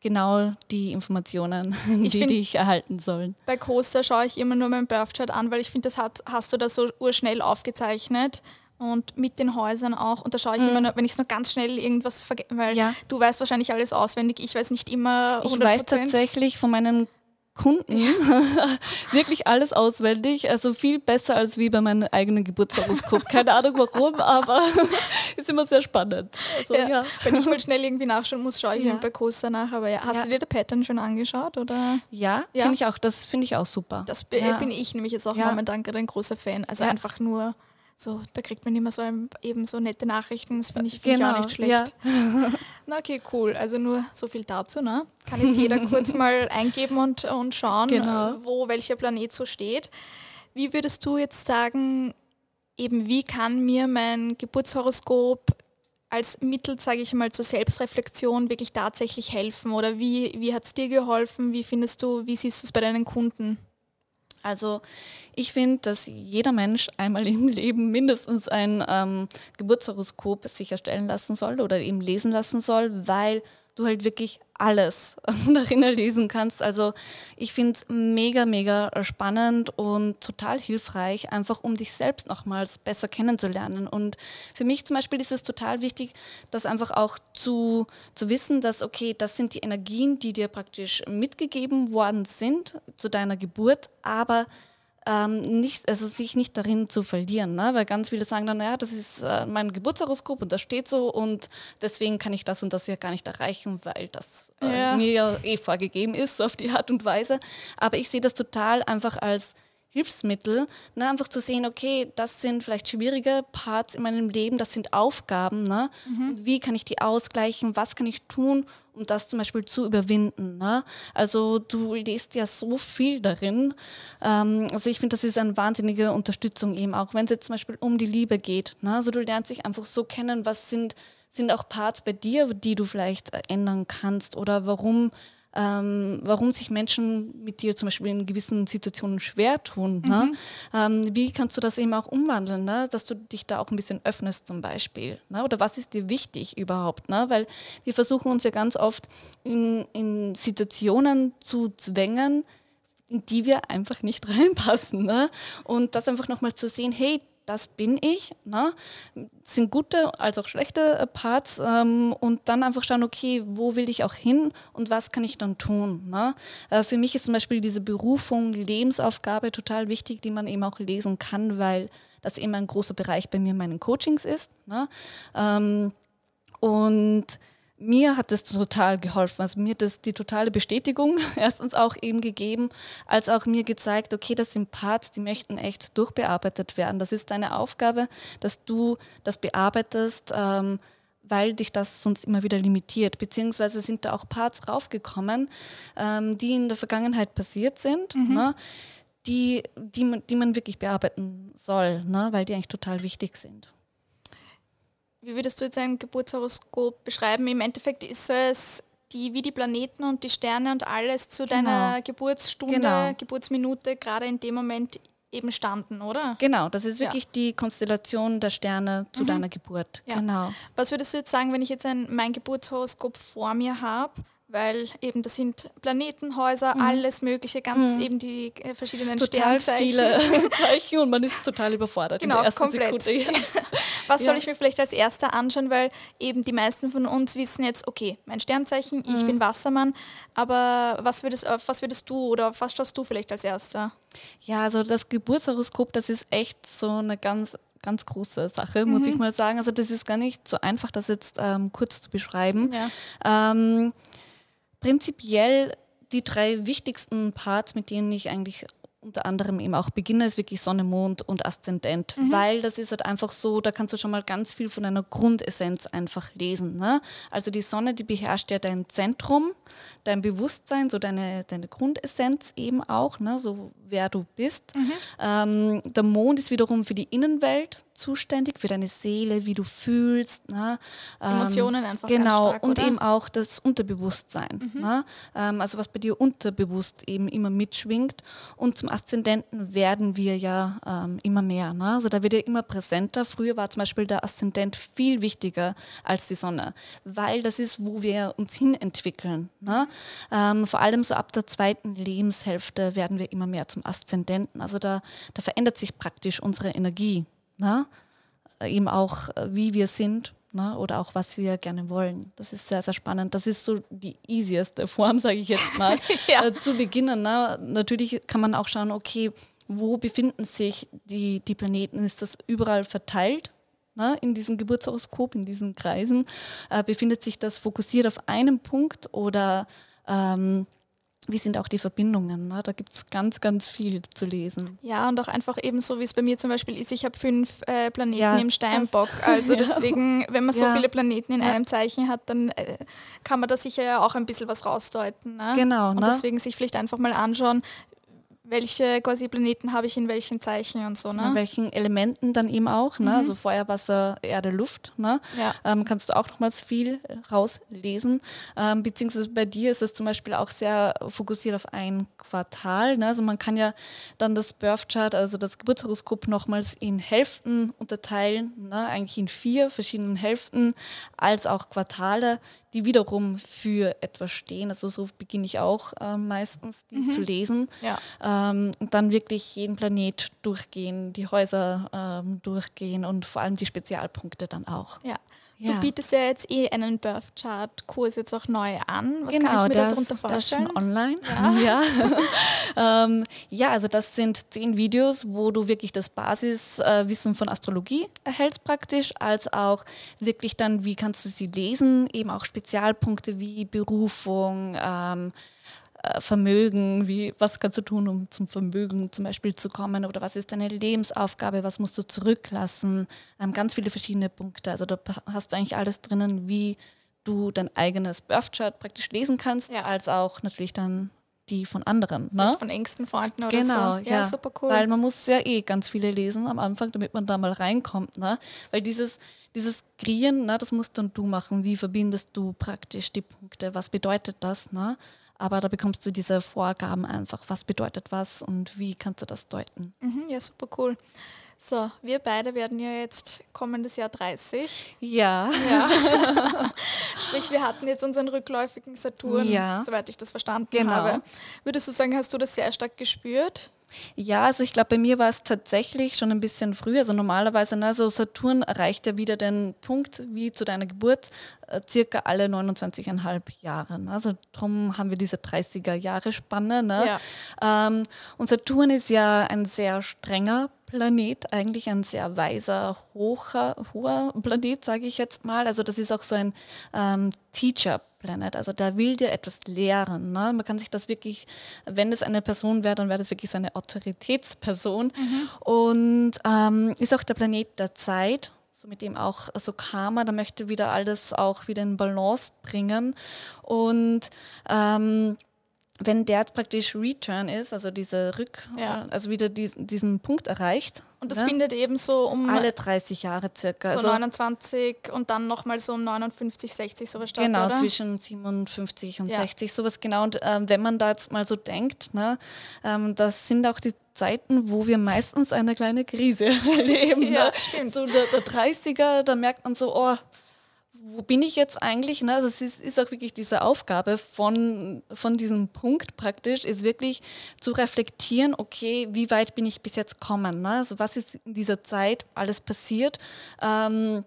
Speaker 1: genau die Informationen, die find, dich erhalten sollen.
Speaker 4: Bei CoStar schaue ich immer nur meinen Birthchart an, weil ich finde, das hat, hast du da so urschnell aufgezeichnet und mit den Häusern auch. Und da schaue ich mhm. immer nur, wenn ich es nur ganz schnell irgendwas vergesse, weil ja. du weißt wahrscheinlich alles auswendig, ich weiß nicht immer
Speaker 1: 100%. Ich weiß tatsächlich von meinen Kunden wirklich alles auswendig, also viel besser als wie bei meinem eigenen Geburtshoroskop. Keine Ahnung warum, aber ist immer sehr spannend. Also,
Speaker 4: ja. Wenn ich mal schnell irgendwie nachschauen muss, schaue ich ja. bei Coaster nach. Aber ja, hast du dir der Pattern schon angeschaut? Oder?
Speaker 1: Ja, ja. Finde ich auch, das finde ich auch super.
Speaker 4: Das bin ich nämlich jetzt auch momentan gerade ein großer Fan. Also einfach nur so, da kriegt man immer so ein, eben so nette Nachrichten, das finde ich, find genau, ich auch nicht schlecht. Ja. Na okay, cool. Also nur so viel dazu. Ne? Kann jetzt jeder kurz mal eingeben und, und schauen, genau. wo welcher Planet so steht. Wie würdest du jetzt sagen, eben wie kann mir mein Geburtshoroskop als Mittel, sage ich mal, zur Selbstreflexion wirklich tatsächlich helfen? Oder wie, wie hat es dir geholfen? Wie findest du, wie siehst du es bei deinen Kunden?
Speaker 1: Also ich finde, dass jeder Mensch einmal im Leben mindestens ein ähm, Geburtshoroskop sich erstellen lassen soll oder eben lesen lassen soll, weil du halt wirklich alles darin lesen kannst. Also ich finde es mega, mega spannend und total hilfreich, einfach um dich selbst nochmals besser kennenzulernen. Und für mich zum Beispiel ist es total wichtig, das einfach auch zu, zu wissen, dass, okay, das sind die Energien, die dir praktisch mitgegeben worden sind zu deiner Geburt, aber ähm, nicht, also sich nicht darin zu verlieren, ne? weil ganz viele sagen dann, naja, das ist äh, mein Geburtshoroskop und das steht so und deswegen kann ich das und das ja gar nicht erreichen, weil das äh, ja. mir ja eh vorgegeben ist, so auf die Art und Weise. Aber ich sehe das total einfach als Hilfsmittel, ne, einfach zu sehen, okay, das sind vielleicht schwierige Parts in meinem Leben, das sind Aufgaben, ne? Mhm. wie kann ich die ausgleichen, was kann ich tun, um das zum Beispiel zu überwinden. Ne? Also du liest ja so viel darin. Ähm, also ich finde, das ist eine wahnsinnige Unterstützung eben, auch wenn es jetzt zum Beispiel um die Liebe geht. Ne? Also du lernst dich einfach so kennen, was sind, sind auch Parts bei dir, die du vielleicht ändern kannst oder warum ähm, warum sich Menschen mit dir zum Beispiel in gewissen Situationen schwer tun. Ne? Mhm. Ne? Ähm, wie kannst du das eben auch umwandeln, ne? dass du dich da auch ein bisschen öffnest zum Beispiel? Ne? Oder was ist dir wichtig überhaupt? Ne? Weil wir versuchen uns ja ganz oft in, in Situationen zu zwängen, in die wir einfach nicht reinpassen. Ne? Und das einfach nochmal zu sehen, hey, das bin ich. Ne? sind gute als auch schlechte äh, Parts ähm, und dann einfach schauen, okay, wo will ich auch hin und was kann ich dann tun. Ne? Äh, für mich ist zum Beispiel diese Berufung, Lebensaufgabe total wichtig, die man eben auch lesen kann, weil das eben ein großer Bereich bei mir in meinen Coachings ist. Ne? Ähm, und mir hat das total geholfen. Also mir hat das die totale Bestätigung erstens auch eben gegeben, als auch mir gezeigt, okay, das sind Parts, die möchten echt durchbearbeitet werden. Das ist deine Aufgabe, dass du das bearbeitest, ähm, weil dich das sonst immer wieder limitiert. Beziehungsweise sind da auch Parts raufgekommen, ähm, die in der Vergangenheit passiert sind. Mhm. Ne? Die, die, man, die man wirklich bearbeiten soll, ne? weil die eigentlich total wichtig sind.
Speaker 4: Wie würdest du jetzt ein Geburtshoroskop beschreiben? Im Endeffekt ist es die, wie die Planeten und die Sterne und alles zu genau. deiner Geburtsstunde, genau. Geburtsminute gerade in dem Moment eben standen, oder?
Speaker 1: Genau, das ist wirklich ja. die Konstellation der Sterne zu mhm. deiner Geburt.
Speaker 4: Ja. Genau. Was würdest du jetzt sagen, wenn ich jetzt ein, mein Geburtshoroskop vor mir habe? Weil eben das sind Planetenhäuser, mhm. alles Mögliche, ganz mhm. eben die äh, verschiedenen
Speaker 1: total
Speaker 4: Sternzeichen.
Speaker 1: viele Zeichen und man ist total überfordert
Speaker 4: genau, komplett. Ja. Was ja. soll ich mir vielleicht als erster anschauen, weil eben die meisten von uns wissen jetzt, okay, mein Sternzeichen, ich mhm. bin Wassermann, aber was würdest, auf was würdest du oder was schaust du vielleicht als erster?
Speaker 1: Ja, also das Geburtshoroskop, das ist echt so eine ganz ganz große Sache, muss ich mhm. mal sagen. Also das ist gar nicht so einfach, das jetzt ähm, kurz zu beschreiben. Ja. Ähm, prinzipiell die drei wichtigsten Parts, mit denen ich eigentlich unter anderem eben auch beginne, ist wirklich Sonne, Mond und Aszendent, mhm. weil das ist halt einfach so, da kannst du schon mal ganz viel von deiner Grundessenz einfach lesen. Ne? Also die Sonne, die beherrscht ja dein Zentrum, dein Bewusstsein, so deine, deine Grundessenz eben auch, ne? so wer du bist. Mhm. Ähm, der Mond ist wiederum für die Innenwelt zuständig, für deine Seele, wie du fühlst. Ne?
Speaker 4: Emotionen ähm, einfach
Speaker 1: Genau,
Speaker 4: stark,
Speaker 1: und eben auch das Unterbewusstsein. Mhm. Ne? Ähm, also was bei dir unterbewusst eben immer mitschwingt. Und zum Aszendenten werden wir ja ähm, immer mehr. Ne? Also da wird ja immer präsenter. Früher war zum Beispiel der Aszendent viel wichtiger als die Sonne, weil das ist, wo wir uns hin entwickeln. Ne? Ähm, vor allem so ab der zweiten Lebenshälfte werden wir immer mehr zum Aszendenten. Also da, da verändert sich praktisch unsere Energie. Ne? Eben auch, äh, wie wir sind ne? oder auch, was wir gerne wollen. Das ist sehr, sehr spannend. Das ist so die easieste Form, sage ich jetzt mal, ja. äh, zu beginnen. Ne? Natürlich kann man auch schauen, okay, wo befinden sich die, die Planeten? Ist das überall verteilt? Ne? in diesem Geburtshoroskop, in diesen Kreisen, äh, befindet sich das fokussiert auf einen Punkt oder ähm, wie sind auch die Verbindungen? Ne? Da gibt es ganz, ganz viel zu lesen.
Speaker 4: Ja, und auch einfach eben so, wie es bei mir zum Beispiel ist, ich habe fünf äh, Planeten ja. im Steinbock. Also ja. deswegen, wenn man so ja. viele Planeten in einem Zeichen hat, dann äh, kann man da sicher ja auch ein bisschen was rausdeuten. Ne?
Speaker 1: Genau.
Speaker 4: Und ne? deswegen sich vielleicht einfach mal anschauen, welche quasi Planeten habe ich in welchen Zeichen und so, ne?
Speaker 1: In welchen Elementen dann eben auch, ne? Mhm. Also Feuer, Wasser, Erde, Luft, ne? Ja. Ähm, kannst du auch nochmals viel rauslesen. Ähm, beziehungsweise bei dir ist es zum Beispiel auch sehr fokussiert auf ein Quartal. Ne? Also man kann ja dann das Birth Chart, also das Geburtshoroskop nochmals in Hälften unterteilen, ne? eigentlich in vier verschiedenen Hälften, als auch Quartale die wiederum für etwas stehen. Also so beginne ich auch äh, meistens, die mhm. zu lesen. Ja. ähm, und dann wirklich jeden Planet durchgehen, die Häuser ähm, durchgehen und vor allem die Spezialpunkte dann auch.
Speaker 4: Ja. Du bietest ja jetzt eh einen Birth Chart Kurs jetzt auch neu an.
Speaker 1: Was genau, kann ich mir das, darunter vorstellen? Das schon online. Ja. Ja. ähm, ja, also das sind zehn Videos, wo du wirklich das Basiswissen von Astrologie erhältst praktisch, als auch wirklich dann, wie kannst du sie lesen, eben auch Spezialpunkte wie Berufung, ähm, äh, Vermögen, wie, was kannst du tun, um zum Vermögen zum Beispiel zu kommen oder was ist deine Lebensaufgabe, was musst du zurücklassen, ähm, ganz viele verschiedene Punkte. Also da hast du eigentlich alles drinnen, wie du dein eigenes Birth-Chart praktisch lesen kannst, ja. als auch natürlich dann die von anderen. Ne?
Speaker 4: Von engsten Freunden oder
Speaker 1: genau,
Speaker 4: so.
Speaker 1: Ja, ja, super cool. Weil man muss ja eh ganz viele lesen am Anfang, damit man da mal reinkommt. Ne? Weil dieses, dieses Kreieren, ne, das musst dann du machen. Wie verbindest du praktisch die Punkte? Was bedeutet das? Ne? Aber da bekommst du diese Vorgaben einfach, was bedeutet was und wie kannst du das deuten.
Speaker 4: Mhm, ja, super cool. So, wir beide werden ja jetzt kommendes Jahr 30.
Speaker 1: Ja.
Speaker 4: ja. Sprich, wir hatten jetzt unseren rückläufigen Saturn, ja. soweit ich das verstanden genau. habe. Würdest du sagen, hast du das sehr stark gespürt?
Speaker 1: Ja, also ich glaube, bei mir war es tatsächlich schon ein bisschen früher. Also normalerweise, ne, so Saturn erreicht ja wieder den Punkt wie zu deiner Geburt, äh, circa alle 29,5 Jahre. Ne? Also darum haben wir diese 30er Jahre Spanne. Ne? Ja. Ähm, und Saturn ist ja ein sehr strenger Planet, eigentlich ein sehr weiser, hoher, hoher Planet, sage ich jetzt mal. Also das ist auch so ein ähm, Teacher Planet. Also da will dir etwas lehren. Ne? Man kann sich das wirklich, wenn es eine Person wäre, dann wäre das wirklich so eine Autoritätsperson. Mhm. Und ähm, ist auch der Planet der Zeit so mit dem auch so also Karma, da möchte wieder alles auch wieder in Balance bringen. Und ähm, wenn der jetzt praktisch Return ist, also diese Rück, ja. also wieder diesen, diesen Punkt erreicht.
Speaker 4: Und das ne? findet eben so um
Speaker 1: alle 30 Jahre circa.
Speaker 4: So also 29 und dann nochmal so um 59, 60 sowas statt,
Speaker 1: Genau,
Speaker 4: oder?
Speaker 1: zwischen 57 und ja. 60 sowas genau. Und ähm, wenn man da jetzt mal so denkt, ne, ähm, das sind auch die Zeiten, wo wir meistens eine kleine Krise erleben.
Speaker 4: ja,
Speaker 1: ne?
Speaker 4: stimmt.
Speaker 1: So der, der 30er, da merkt man so, oh, wo bin ich jetzt eigentlich? Ne? Also es ist, ist, auch wirklich diese Aufgabe von, von diesem Punkt praktisch, ist wirklich zu reflektieren, okay, wie weit bin ich bis jetzt gekommen? Ne? Also was ist in dieser Zeit alles passiert? Ähm,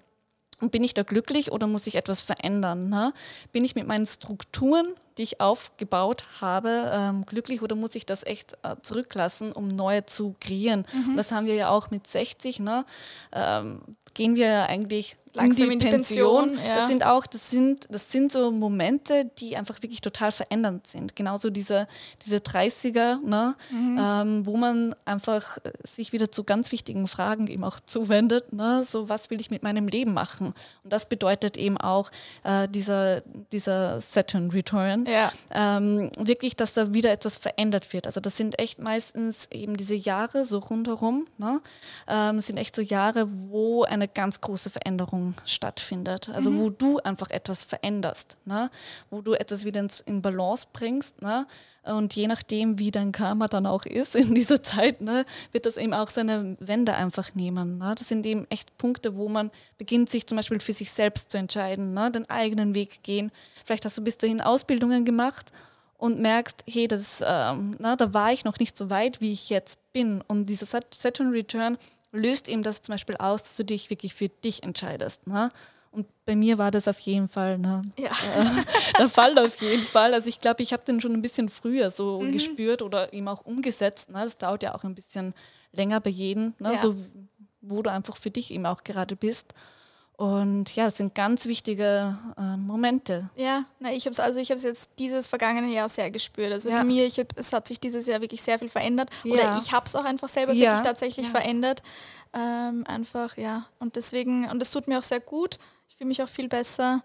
Speaker 1: und bin ich da glücklich oder muss ich etwas verändern? Ne? Bin ich mit meinen Strukturen, die ich aufgebaut habe, ähm, glücklich oder muss ich das echt äh, zurücklassen, um neue zu kreieren? Mhm. Und das haben wir ja auch mit 60. Ne? Ähm, gehen wir ja eigentlich
Speaker 4: Langsam in die, Pension. Pension
Speaker 1: ja. Das sind auch, das sind, das sind so Momente, die einfach wirklich total verändernd sind. Genauso diese, diese 30er, ne? Mhm. Ähm, wo man einfach sich wieder zu ganz wichtigen Fragen eben auch zuwendet. Ne? So, was will ich mit meinem Leben machen? Und das bedeutet eben auch äh, dieser, dieser Saturn Return. Ja. Ähm, wirklich, dass da wieder etwas verändert wird. Also das sind echt meistens eben diese Jahre so rundherum. Ne? Ähm, sind echt so Jahre, wo eine ganz große Veränderung stattfindet. Also mhm. wo du einfach etwas veränderst, ne? wo du etwas wieder ins, in Balance bringst. Ne? Und je nachdem, wie dein Karma dann auch ist in dieser Zeit, ne, wird das eben auch seine Wende einfach nehmen. Ne? Das sind eben echt Punkte, wo man beginnt, sich zum Beispiel für sich selbst zu entscheiden, ne? den eigenen Weg gehen. Vielleicht hast du bis dahin Ausbildungen gemacht und merkst, hey, das, ähm, na, da war ich noch nicht so weit, wie ich jetzt bin. Und dieser Saturn Return löst eben das zum Beispiel aus, dass du dich wirklich für dich entscheidest. Ne? Und bei mir war das auf jeden Fall ne, ja. äh, der Fall auf jeden Fall. Also ich glaube, ich habe den schon ein bisschen früher so mhm. gespürt oder eben auch umgesetzt. Ne? Das dauert ja auch ein bisschen länger bei jedem, ne? Ja. so, wo du einfach für dich eben auch gerade bist. Und ja, das sind ganz wichtige äh, Momente.
Speaker 4: Ja, na, ich habe es also ich habe es jetzt dieses vergangene Jahr sehr gespürt. Also ja. für mich, ich hab, es hat sich dieses Jahr wirklich sehr viel verändert. Ja. Oder ich habe es auch einfach selber ja. wirklich tatsächlich verändert. Ähm, einfach, ja. Und deswegen, und es tut mir auch sehr gut. Ich fühle mich auch viel besser.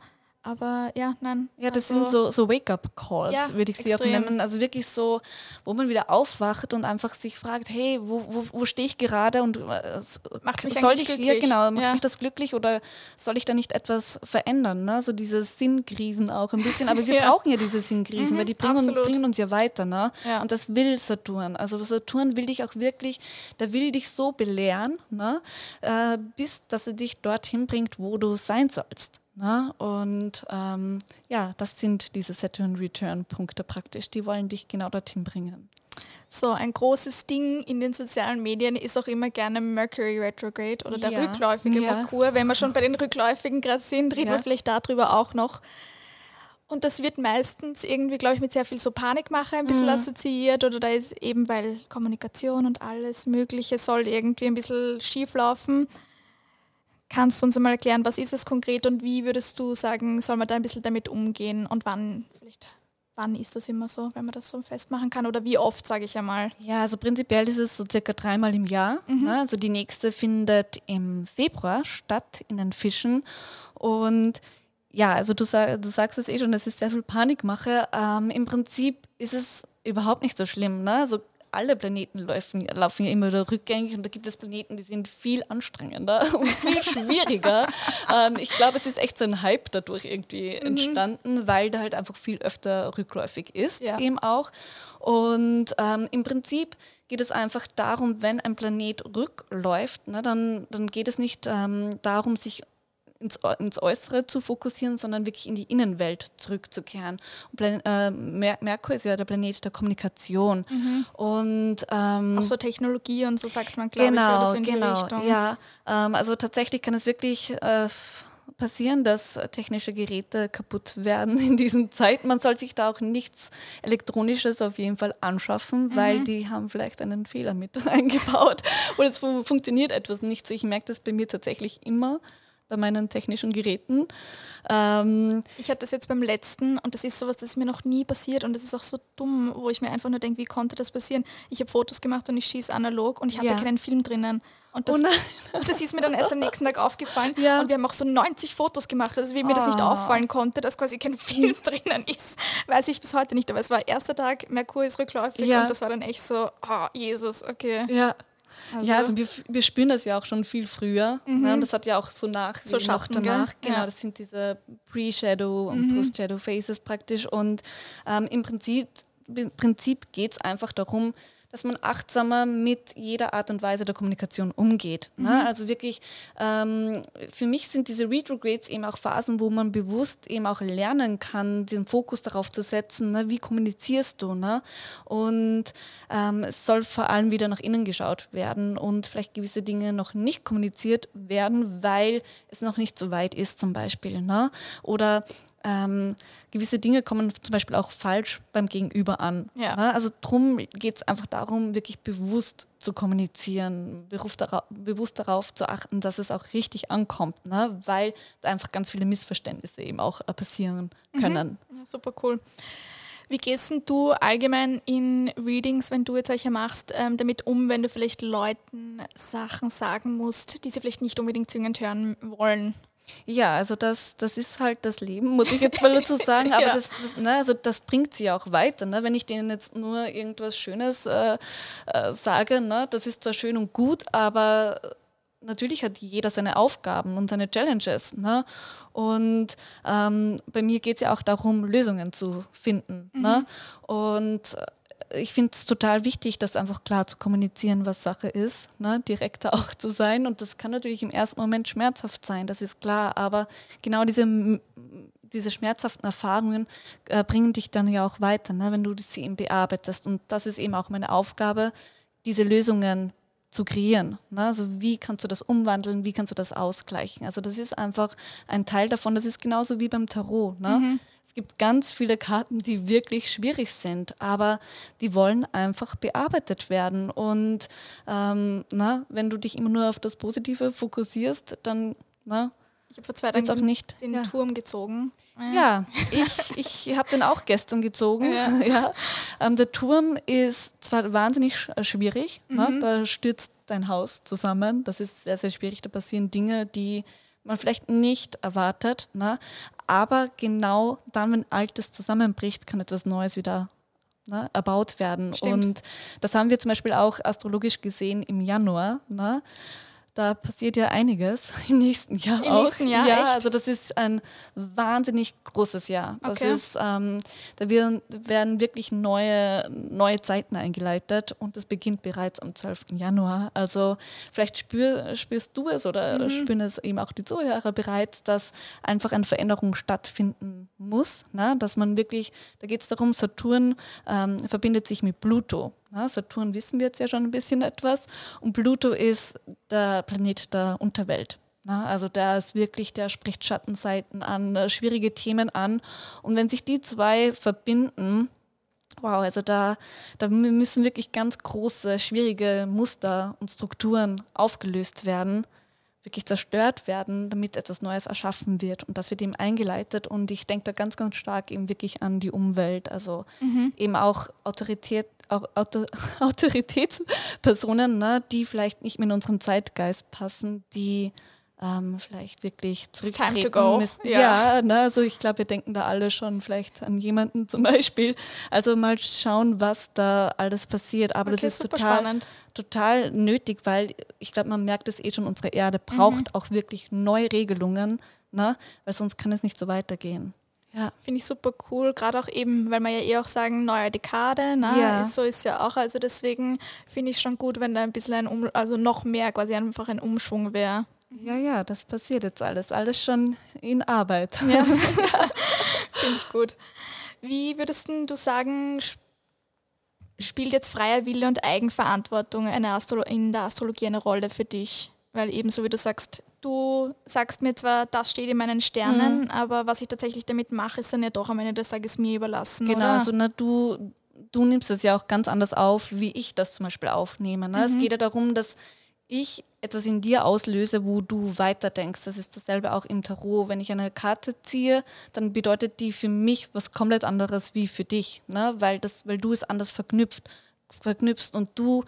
Speaker 4: Aber ja, nein.
Speaker 1: Ja, das also, sind so, so Wake-up-Calls, ja, würde ich sie auch nennen. Also wirklich so, wo man wieder aufwacht und einfach sich fragt, hey, wo, wo, wo stehe ich gerade und äh,
Speaker 4: macht mich soll ich glücklich? Ja,
Speaker 1: genau, macht ja. mich das glücklich oder soll ich da nicht etwas verändern? Ne? So diese Sinnkrisen auch ein bisschen. Aber wir ja. brauchen ja diese Sinnkrisen, mhm, weil die bringen, bringen, uns ja weiter. Ne? Ja. Und das will Saturn. Also Saturn will dich auch wirklich, der will dich so belehren, ne? Äh, bis dass er dich dorthin bringt, wo du sein sollst. Na, und ähm, ja, das sind diese Saturn Return Punkte praktisch. Die wollen dich genau dorthin bringen.
Speaker 4: So ein großes Ding in den sozialen Medien ist auch immer gerne Mercury Retrograde oder der
Speaker 1: Ja,
Speaker 4: rückläufige
Speaker 1: ja.
Speaker 4: Merkur. Wenn wir schon bei den rückläufigen gerade sind, reden
Speaker 1: Ja.
Speaker 4: wir vielleicht darüber auch noch. Und das wird meistens irgendwie, glaube ich, mit sehr viel so Panikmache ein
Speaker 1: Mhm.
Speaker 4: bisschen assoziiert oder da ist eben, weil Kommunikation und alles Mögliche soll irgendwie ein bisschen schief laufen. Kannst du uns einmal erklären, was ist es konkret und wie würdest du sagen, soll man da ein bisschen damit umgehen und wann vielleicht, wann ist das immer so, wenn man das so festmachen kann oder wie oft, sage ich einmal?
Speaker 1: Ja, also prinzipiell ist es so circa dreimal im Jahr. Ne? Also die nächste findet im Februar statt in den Fischen. Und ja, also du, sag, du sagst es eh schon, es ist sehr viel Panikmache. Ähm, Im Prinzip ist es überhaupt nicht so schlimm. Ne? Also alle Planeten laufen, laufen ja immer wieder rückgängig und da gibt es Planeten, die sind viel anstrengender und viel schwieriger. ähm, ich glaube, es ist echt so ein Hype dadurch irgendwie entstanden, weil da halt einfach viel öfter rückläufig ist
Speaker 4: Ja.
Speaker 1: eben auch. Und ähm, im Prinzip geht es einfach darum, wenn ein Planet rückläuft, ne, dann, dann geht es nicht ähm, darum, sich ins, ins Äußere zu fokussieren, sondern wirklich in die Innenwelt zurückzukehren. Plan äh, Mer Merkur ist ja der Planet der Kommunikation. Und ähm,
Speaker 4: Auch so Technologie und so sagt man, glaube ich,
Speaker 1: genau,
Speaker 4: oder so in die
Speaker 1: genau,
Speaker 4: Richtung.
Speaker 1: ja. Ähm, also tatsächlich kann es wirklich äh, passieren, dass technische Geräte kaputt werden in diesen Zeiten. Man soll sich da auch nichts Elektronisches auf jeden Fall anschaffen,
Speaker 4: Mhm.
Speaker 1: weil die haben vielleicht einen Fehler mit eingebaut oder es fu funktioniert etwas nicht so. Ich merke das bei mir tatsächlich immer bei meinen technischen Geräten. Ähm,
Speaker 4: Ich hatte das jetzt beim letzten und das ist sowas, das ist mir noch nie passiert und das ist auch so dumm, wo ich mir einfach nur denke, wie konnte das passieren? Ich habe Fotos gemacht und ich schieße analog und ich hatte
Speaker 1: Ja.
Speaker 4: keinen Film drinnen. Und das,
Speaker 1: Oh
Speaker 4: das ist mir dann erst am nächsten Tag aufgefallen.
Speaker 1: Ja.
Speaker 4: Und wir haben auch so 90 Fotos gemacht, also wie mir das nicht
Speaker 1: Oh.
Speaker 4: auffallen konnte, dass quasi kein Film drinnen ist, weiß ich bis heute nicht. Aber es war erster Tag, Merkur ist rückläufig
Speaker 1: Ja.
Speaker 4: und das war dann echt so, oh, Jesus, okay.
Speaker 1: ja.
Speaker 4: Also-
Speaker 1: ja, also wir, f- wir spüren das ja auch schon viel früher. Ne? Und das hat ja auch so nach,
Speaker 4: So
Speaker 1: noch
Speaker 4: Schatten, gell?
Speaker 1: danach. Genau,
Speaker 4: Ja.
Speaker 1: das sind diese Pre-Shadow und Post-Shadow-Phases praktisch. Und ähm, im Prinzip, im Prinzip geht es einfach darum, dass man achtsamer mit jeder Art und Weise der Kommunikation umgeht. Ne? Also wirklich, ähm, für mich sind diese Retrogrades eben auch Phasen, wo man bewusst eben auch lernen kann, den Fokus darauf zu setzen, ne? wie kommunizierst du. Ne? Und ähm, es soll vor allem wieder nach innen geschaut werden und vielleicht gewisse Dinge noch nicht kommuniziert werden, weil es noch nicht so weit ist zum Beispiel. Ne? Oder ähm, gewisse Dinge kommen zum Beispiel auch falsch beim Gegenüber an.
Speaker 4: Ja.
Speaker 1: Ne? Also drum geht es einfach darum, wirklich bewusst zu kommunizieren, bewusst darauf, bewusst darauf zu achten, dass es auch richtig ankommt, ne? weil da einfach ganz viele Missverständnisse eben auch äh, passieren können.
Speaker 4: Ja, super cool. Wie gehst du allgemein in Readings, wenn du jetzt welche machst, ähm, damit um, wenn du vielleicht Leuten Sachen sagen musst, die sie vielleicht nicht unbedingt zwingend hören wollen?
Speaker 1: Ja, also das, das ist halt das Leben, muss ich jetzt mal dazu sagen. Aber
Speaker 4: Ja.
Speaker 1: das, das, ne, also das bringt sie auch weiter. Ne? Wenn ich denen jetzt nur irgendwas Schönes äh, äh, sage, ne? das ist zwar schön und gut, aber natürlich hat jeder seine Aufgaben und seine Challenges. Ne? Und ähm, bei mir geht es ja auch darum, Lösungen zu finden. Ne? Und äh, ich finde es total wichtig, das einfach klar zu kommunizieren, was Sache ist, ne? direkter auch zu sein. Und das kann natürlich im ersten Moment schmerzhaft sein, das ist klar. Aber genau diese, diese schmerzhaften Erfahrungen äh, bringen dich dann ja auch weiter, ne? wenn du sie eben bearbeitest. Und das ist eben auch meine Aufgabe, diese Lösungen zu kreieren. Ne? Also wie kannst du das umwandeln, wie kannst du das ausgleichen? Also das ist einfach ein Teil davon. Das ist genauso wie beim Tarot. Ne? Es gibt ganz viele Karten, die wirklich schwierig sind, aber die wollen einfach bearbeitet werden. Und ähm, na, wenn du dich immer nur auf das Positive fokussierst, dann na,
Speaker 4: Ich habe vor zwei Tagen
Speaker 1: auch nicht.
Speaker 4: den
Speaker 1: ja.
Speaker 4: Turm gezogen.
Speaker 1: Ja, ich, ich habe den auch gestern gezogen.
Speaker 4: Ja.
Speaker 1: Ja. Ähm, der Turm ist zwar wahnsinnig sch äh, schwierig, ne? da stürzt dein Haus zusammen. Das ist sehr, sehr schwierig. Da passieren Dinge, die man vielleicht nicht erwartet. Ne? Aber genau dann, wenn Altes zusammenbricht, kann etwas Neues wieder ne, erbaut werden.
Speaker 4: Stimmt.
Speaker 1: Und das haben wir zum Beispiel auch astrologisch gesehen im Januar. Ne? Da passiert ja einiges im nächsten Jahr
Speaker 4: Im
Speaker 1: auch.
Speaker 4: nächsten Jahr,
Speaker 1: ja,
Speaker 4: echt?
Speaker 1: also das ist ein wahnsinnig großes Jahr. Das
Speaker 4: Okay.
Speaker 1: ist, ähm, da werden, werden wirklich neue, neue Zeiten eingeleitet und das beginnt bereits am 12. Januar. Also vielleicht spür, spürst du es oder
Speaker 4: Mhm.
Speaker 1: spüren es eben auch die Zuhörer bereits, dass einfach eine Veränderung stattfinden muss. Ne? Dass man wirklich, da geht es darum, Saturn ähm, verbindet sich mit Pluto. Saturn wissen wir jetzt ja schon ein bisschen etwas und Pluto ist der Planet der Unterwelt. Also da ist wirklich, der spricht Schattenseiten an, äh, schwierige Themen an. Und wenn sich die zwei verbinden, wow, also da, da müssen wirklich ganz große, schwierige Muster und Strukturen aufgelöst werden wirklich zerstört werden, damit etwas Neues erschaffen wird. Und das wird eben eingeleitet. Und ich denke da ganz, ganz stark eben wirklich an die Umwelt. Also mhm. eben auch Autorität, auch Auto, Autoritätspersonen, ne, die vielleicht nicht mehr in unseren Zeitgeist passen, die ähm, vielleicht wirklich zurücktreten müssen. Ja, ja ne, also ich glaube, wir denken da alle schon vielleicht an jemanden zum Beispiel. Also mal schauen, was da alles passiert. Aber okay, das ist total, total nötig, weil ich glaube, man merkt es eh schon, unsere Erde braucht mhm. auch wirklich neue Regelungen, ne, weil sonst kann es nicht so weitergehen.
Speaker 4: Ja. Finde ich super cool, gerade auch eben, weil wir ja eh auch sagen, neue Dekade, ne? Ja. so ist ja auch, also deswegen finde ich schon gut, wenn da ein bisschen ein, um also noch mehr quasi einfach ein Umschwung wäre.
Speaker 1: Ja, ja, das passiert jetzt alles. Alles schon in Arbeit.
Speaker 4: Ja, finde ich gut. Wie würdest du sagen, spielt jetzt freier Wille und Eigenverantwortung eine Astro in der Astrologie eine Rolle für dich? Weil ebenso wie du sagst, du sagst mir zwar, das steht in meinen Sternen, mhm. aber was ich tatsächlich damit mache, ist dann ja doch am Ende des Tages mir überlassen.
Speaker 1: Genau,
Speaker 4: oder?
Speaker 1: also na, du, du nimmst es ja auch ganz anders auf, wie ich das zum Beispiel aufnehme. Ne? Mhm. Es geht ja darum, dass ich etwas in dir auslöse, wo du weiterdenkst. Das ist dasselbe auch im Tarot. Wenn ich eine Karte ziehe, dann bedeutet die für mich was komplett anderes wie für dich, ne? weil, das, weil du es anders verknüpft, verknüpfst und du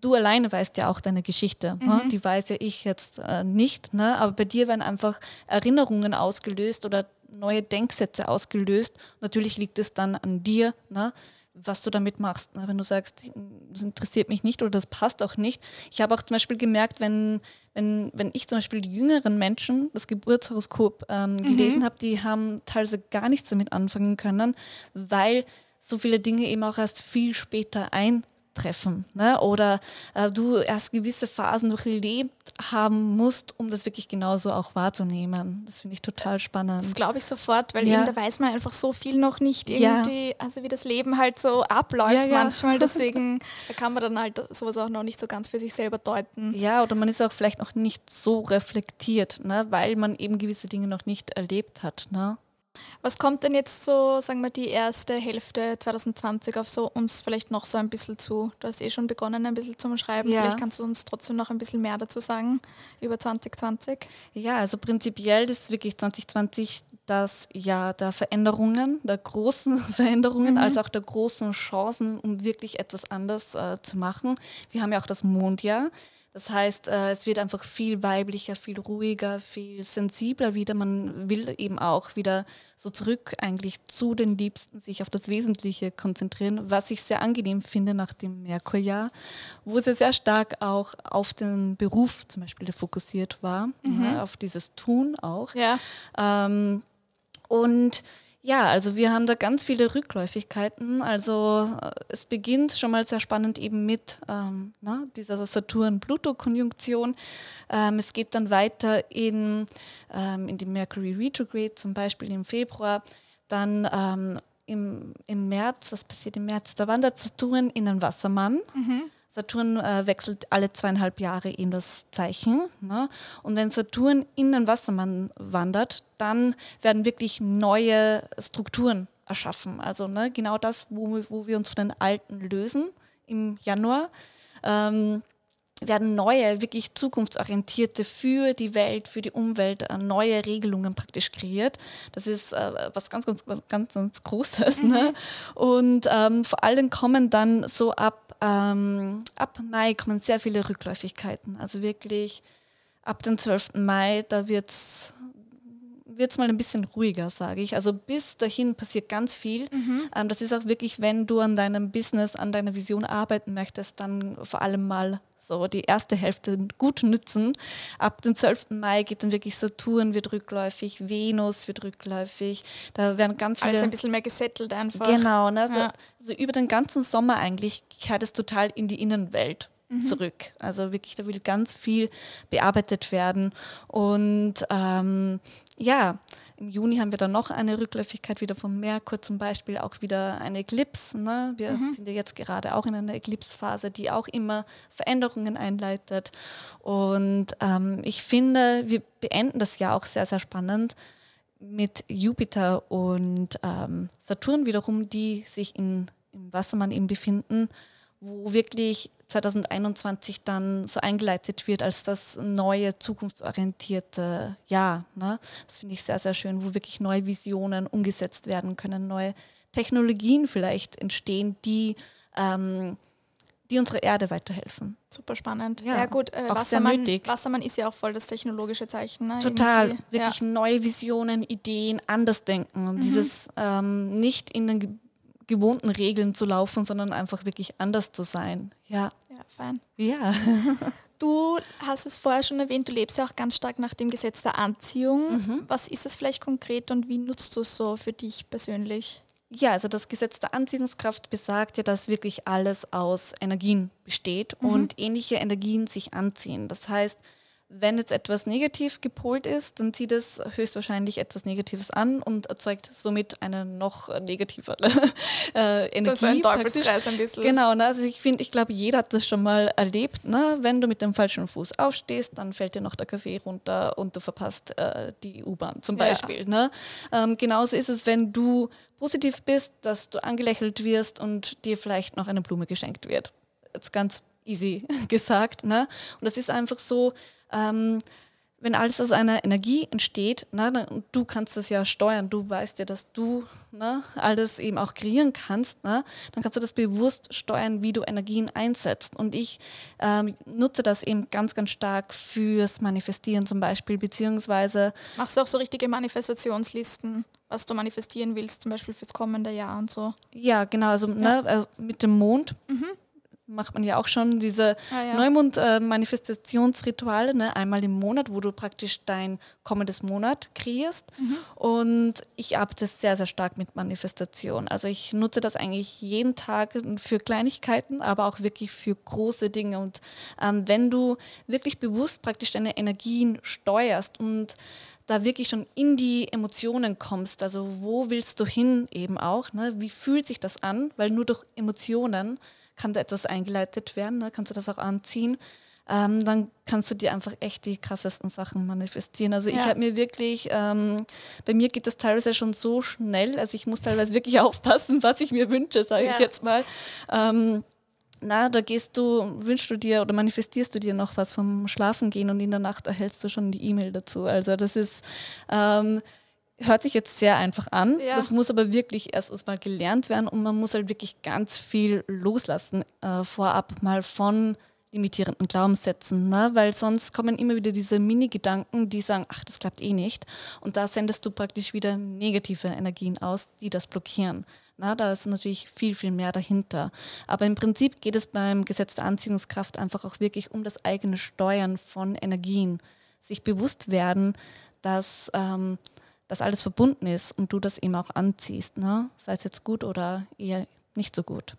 Speaker 1: du alleine weißt ja auch deine Geschichte. Ne? Mhm. Ne? Die weiß ja ich jetzt äh, nicht. Ne? Aber bei dir werden einfach Erinnerungen ausgelöst oder neue Denksätze ausgelöst. Natürlich liegt es dann an dir, ne? Was du damit machst. Wenn du sagst, das interessiert mich nicht oder das passt auch nicht. Ich habe auch zum Beispiel gemerkt, wenn, wenn, wenn ich zum Beispiel die jüngeren Menschen das Geburtshoroskop ähm, mhm. gelesen habe, die haben teilweise gar nichts damit anfangen können, weil so viele Dinge eben auch erst viel später ein treffen ne? oder äh, du erst gewisse Phasen durchlebt haben musst, um das wirklich genauso auch wahrzunehmen. Das finde ich total spannend.
Speaker 4: Das glaube ich sofort, weil ja. eben da weiß man einfach so viel noch nicht irgendwie, ja. also wie das Leben halt so abläuft ja, manchmal. Deswegen kann man dann halt sowas auch noch nicht so ganz für sich selber deuten.
Speaker 1: Ja, oder man ist auch vielleicht noch nicht so reflektiert, ne? weil man eben gewisse Dinge noch nicht erlebt hat. Ne?
Speaker 4: Was kommt denn jetzt so, sagen wir, die erste Hälfte 2020 auf so uns vielleicht noch so ein bisschen zu? Du hast eh schon begonnen, ein bisschen zu schreiben. Ja. Vielleicht kannst du uns trotzdem noch ein bisschen mehr dazu sagen über 2020.
Speaker 1: Ja, also prinzipiell ist wirklich 2020 das Jahr der Veränderungen, der großen Veränderungen, mhm. als auch der großen Chancen, um wirklich etwas anders äh, zu machen. Wir haben ja auch das Mondjahr. Das heißt, äh, es wird einfach viel weiblicher, viel ruhiger, viel sensibler wieder. Man will eben auch wieder so zurück eigentlich zu den Liebsten, sich auf das Wesentliche konzentrieren, was ich sehr angenehm finde nach dem Merkurjahr, wo es ja sehr stark auch auf den Beruf zum Beispiel fokussiert war, mhm. ja, auf dieses Tun auch. Ja. Ähm, und ja, also wir haben da ganz viele Rückläufigkeiten. Also äh, es beginnt schon mal sehr spannend eben mit ähm, na, dieser Saturn-Pluto-Konjunktion. Ähm, es geht dann weiter in, ähm, in die Mercury Retrograde, zum Beispiel im Februar. Dann ähm, im, im März, was passiert im März? Da wandert Saturn in den Wassermann. Mhm. Saturn äh, wechselt alle zweieinhalb Jahre eben das Zeichen. Ne? Und wenn Saturn in den Wassermann wandert, dann werden wirklich neue Strukturen erschaffen. Also ne, genau das, wo, wo wir uns von den alten lösen im Januar. Ähm, werden neue, wirklich zukunftsorientierte für die Welt, für die Umwelt äh, neue Regelungen praktisch kreiert. Das ist äh, was ganz, ganz, ganz, ganz Großes. Ne? Mhm. Ne? Und ähm, vor allem kommen dann so ab, ähm, ab Mai kommen sehr viele Rückläufigkeiten. Also wirklich ab dem 12. Mai, da wird es wird es mal ein bisschen ruhiger, sage ich. Also bis dahin passiert ganz viel. Mhm. Ähm, das ist auch wirklich, wenn du an deinem Business, an deiner Vision arbeiten möchtest, dann vor allem mal so die erste Hälfte gut nützen. Ab dem 12. Mai geht dann wirklich Saturn wird rückläufig, Venus wird rückläufig. Da werden ganz viele.
Speaker 4: Alles ein bisschen mehr gesettelt einfach.
Speaker 1: Genau, ne? Ja. also über den ganzen Sommer eigentlich kehrt es total in die Innenwelt. mhm. zurück. Also wirklich, da will ganz viel bearbeitet werden. Und ähm, ja, im Juni haben wir dann noch eine Rückläufigkeit wieder vom Merkur, zum Beispiel auch wieder eine Eclipse. Ne? Wir mhm. sind ja jetzt gerade auch in einer Eclipse-Phase, die auch immer Veränderungen einleitet. Und ähm, ich finde, wir beenden das Jahr auch sehr, sehr spannend mit Jupiter und ähm, Saturn wiederum, die sich in, im Wassermann eben befinden, wo wirklich 2021 dann so eingeleitet wird als das neue, zukunftsorientierte Jahr. Ne? Das finde ich sehr, sehr schön, wo wirklich neue Visionen umgesetzt werden können, neue Technologien vielleicht entstehen, die, ähm, die unserer Erde weiterhelfen.
Speaker 4: Super spannend. Ja, ja gut, äh, Wassermann, Wassermann ist ja auch voll das technologische Zeichen. Ne?
Speaker 1: Total, Irgendwie. wirklich ja. neue Visionen, Ideen, anders denken. Mhm. Dieses ähm, nicht in den gewohnten Regeln zu laufen, sondern einfach wirklich anders zu sein. Ja.
Speaker 4: Ja, fein.
Speaker 1: Ja.
Speaker 4: Du hast es vorher schon erwähnt, du lebst ja auch ganz stark nach dem Gesetz der Anziehung. Mhm. Was ist das vielleicht konkret und wie nutzt du es so für dich persönlich?
Speaker 1: Ja, also das Gesetz der Anziehungskraft besagt ja, dass wirklich alles aus Energien besteht mhm. und ähnliche Energien sich anziehen. Das heißt, wenn jetzt etwas negativ gepolt ist, dann zieht es höchstwahrscheinlich etwas Negatives an und erzeugt somit eine noch negativere äh, Energie. Das
Speaker 4: ist ein Teufelskreis ein bisschen.
Speaker 1: Genau, ne? also ich finde, ich glaube, jeder hat das schon mal erlebt. Ne? Wenn du mit dem falschen Fuß aufstehst, dann fällt dir noch der Kaffee runter und du verpasst äh, die U-Bahn zum Beispiel. Ja. Ne? Ähm, genauso ist es, wenn du positiv bist, dass du angelächelt wirst und dir vielleicht noch eine Blume geschenkt wird. Jetzt ganz easy gesagt. Ne? Und das ist einfach so, ähm, wenn alles aus einer Energie entsteht, ne, dann, du kannst das ja steuern, du weißt ja, dass du ne, alles eben auch kreieren kannst, ne, dann kannst du das bewusst steuern, wie du Energien einsetzt. Und ich ähm, nutze das eben ganz, ganz stark fürs Manifestieren zum Beispiel, beziehungsweise...
Speaker 4: Machst du auch so richtige Manifestationslisten? was du manifestieren willst, zum Beispiel fürs kommende Jahr und so.
Speaker 1: Ja, genau, also ja. Ne, also mit dem Mond mhm macht man ja auch schon diese ah, ja. Neumond-Manifestationsrituale, ne? einmal im Monat, wo du praktisch dein kommendes Monat kreierst. Mhm. Und ich arbeite sehr, sehr stark mit Manifestation. Also ich nutze das eigentlich jeden Tag für Kleinigkeiten, aber auch wirklich für große Dinge. Und ähm, wenn du wirklich bewusst praktisch deine Energien steuerst und da wirklich schon in die Emotionen kommst, also wo willst du hin eben auch, ne? wie fühlt sich das an, weil nur durch Emotionen kann da etwas eingeleitet werden, ne? kannst du das auch anziehen. Ähm, dann kannst du dir einfach echt die krassesten Sachen manifestieren. Also ja. ich habe mir wirklich, ähm, bei mir geht das teilweise schon so schnell, also ich muss teilweise wirklich aufpassen, was ich mir wünsche, sage ja. ich jetzt mal. Ähm, na, da gehst du, wünschst du dir oder manifestierst du dir noch was vom Schlafengehen und in der Nacht erhältst du schon die E-Mail dazu. Also das ist, ähm, hört sich jetzt sehr einfach an. Ja. Das muss aber wirklich erst mal gelernt werden und man muss halt wirklich ganz viel loslassen äh, vorab mal von limitierenden Glaubenssätzen, ne? weil sonst kommen immer wieder diese Mini-Gedanken, die sagen, ach, das klappt eh nicht. Und da sendest du praktisch wieder negative Energien aus, die das blockieren. Na, da ist natürlich viel, viel mehr dahinter. Aber im Prinzip geht es beim Gesetz der Anziehungskraft einfach auch wirklich um das eigene Steuern von Energien. Sich bewusst werden, dass ähm, dass alles verbunden ist und du das eben auch anziehst, ne? sei es jetzt gut oder eher nicht so gut.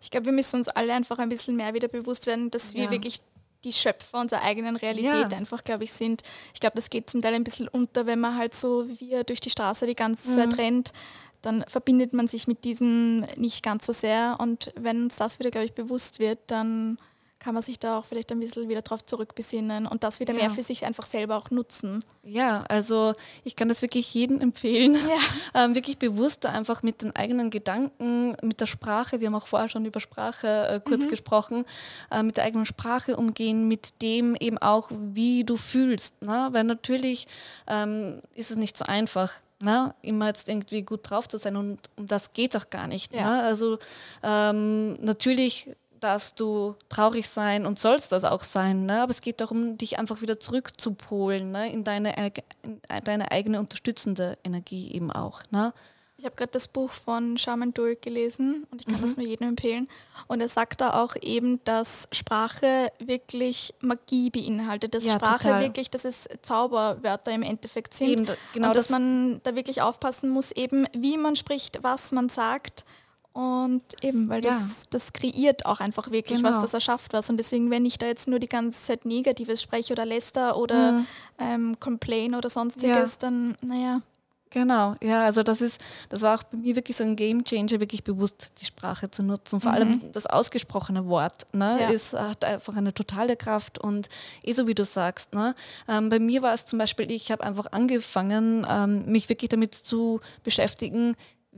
Speaker 4: Ich glaube, wir müssen uns alle einfach ein bisschen mehr wieder bewusst werden, dass ja. wir wirklich die Schöpfer unserer eigenen Realität ja. einfach, glaube ich, sind. Ich glaube, das geht zum Teil ein bisschen unter, wenn man halt so wie wir durch die Straße die ganze mhm. Zeit rennt. Dann verbindet man sich mit diesem nicht ganz so sehr. Und wenn uns das wieder, glaube ich, bewusst wird, dann kann man sich da auch vielleicht ein bisschen wieder drauf zurückbesinnen und das wieder ja. mehr für sich einfach selber auch nutzen.
Speaker 1: Ja, also ich kann das wirklich jedem empfehlen, ja. ähm, wirklich bewusster einfach mit den eigenen Gedanken, mit der Sprache, wir haben auch vorher schon über Sprache äh, kurz mhm. gesprochen, äh, mit der eigenen Sprache umgehen, mit dem eben auch, wie du fühlst. Ne? Weil natürlich ähm, ist es nicht so einfach, Ne, immer jetzt irgendwie gut drauf zu sein und um das geht auch gar nicht. Ja. Ne? Also ähm, natürlich darfst du traurig sein und sollst das auch sein. Ne? Aber es geht darum, dich einfach wieder zurückzupolen ne? in, deine, in deine eigene unterstützende Energie eben auch. Ne?
Speaker 4: Ich habe gerade das Buch von Shaman Durk gelesen und ich kann mhm. das nur jedem empfehlen. Und er sagt da auch eben, dass Sprache wirklich Magie beinhaltet, dass ja, Sprache total. wirklich, dass es Zauberwörter im Endeffekt sind. Eben, genau und dass das man da wirklich aufpassen muss, eben wie man spricht, was man sagt Und eben, weil das, ja. das kreiert auch einfach wirklich genau. was, das erschafft was. Und deswegen, wenn ich da jetzt nur die ganze Zeit Negatives spreche oder läster oder mhm. ähm, complain oder sonstiges, ja. dann, naja.
Speaker 1: Genau, ja, also das ist, das war auch bei mir wirklich so ein Game Changer, wirklich bewusst die Sprache zu nutzen. Vor mhm. allem das ausgesprochene Wort, ne, ja. ist, hat einfach eine totale Kraft und eh so wie du sagst, ne, ähm, bei mir war es zum Beispiel, ich habe einfach angefangen, ähm, mich wirklich damit zu beschäftigen,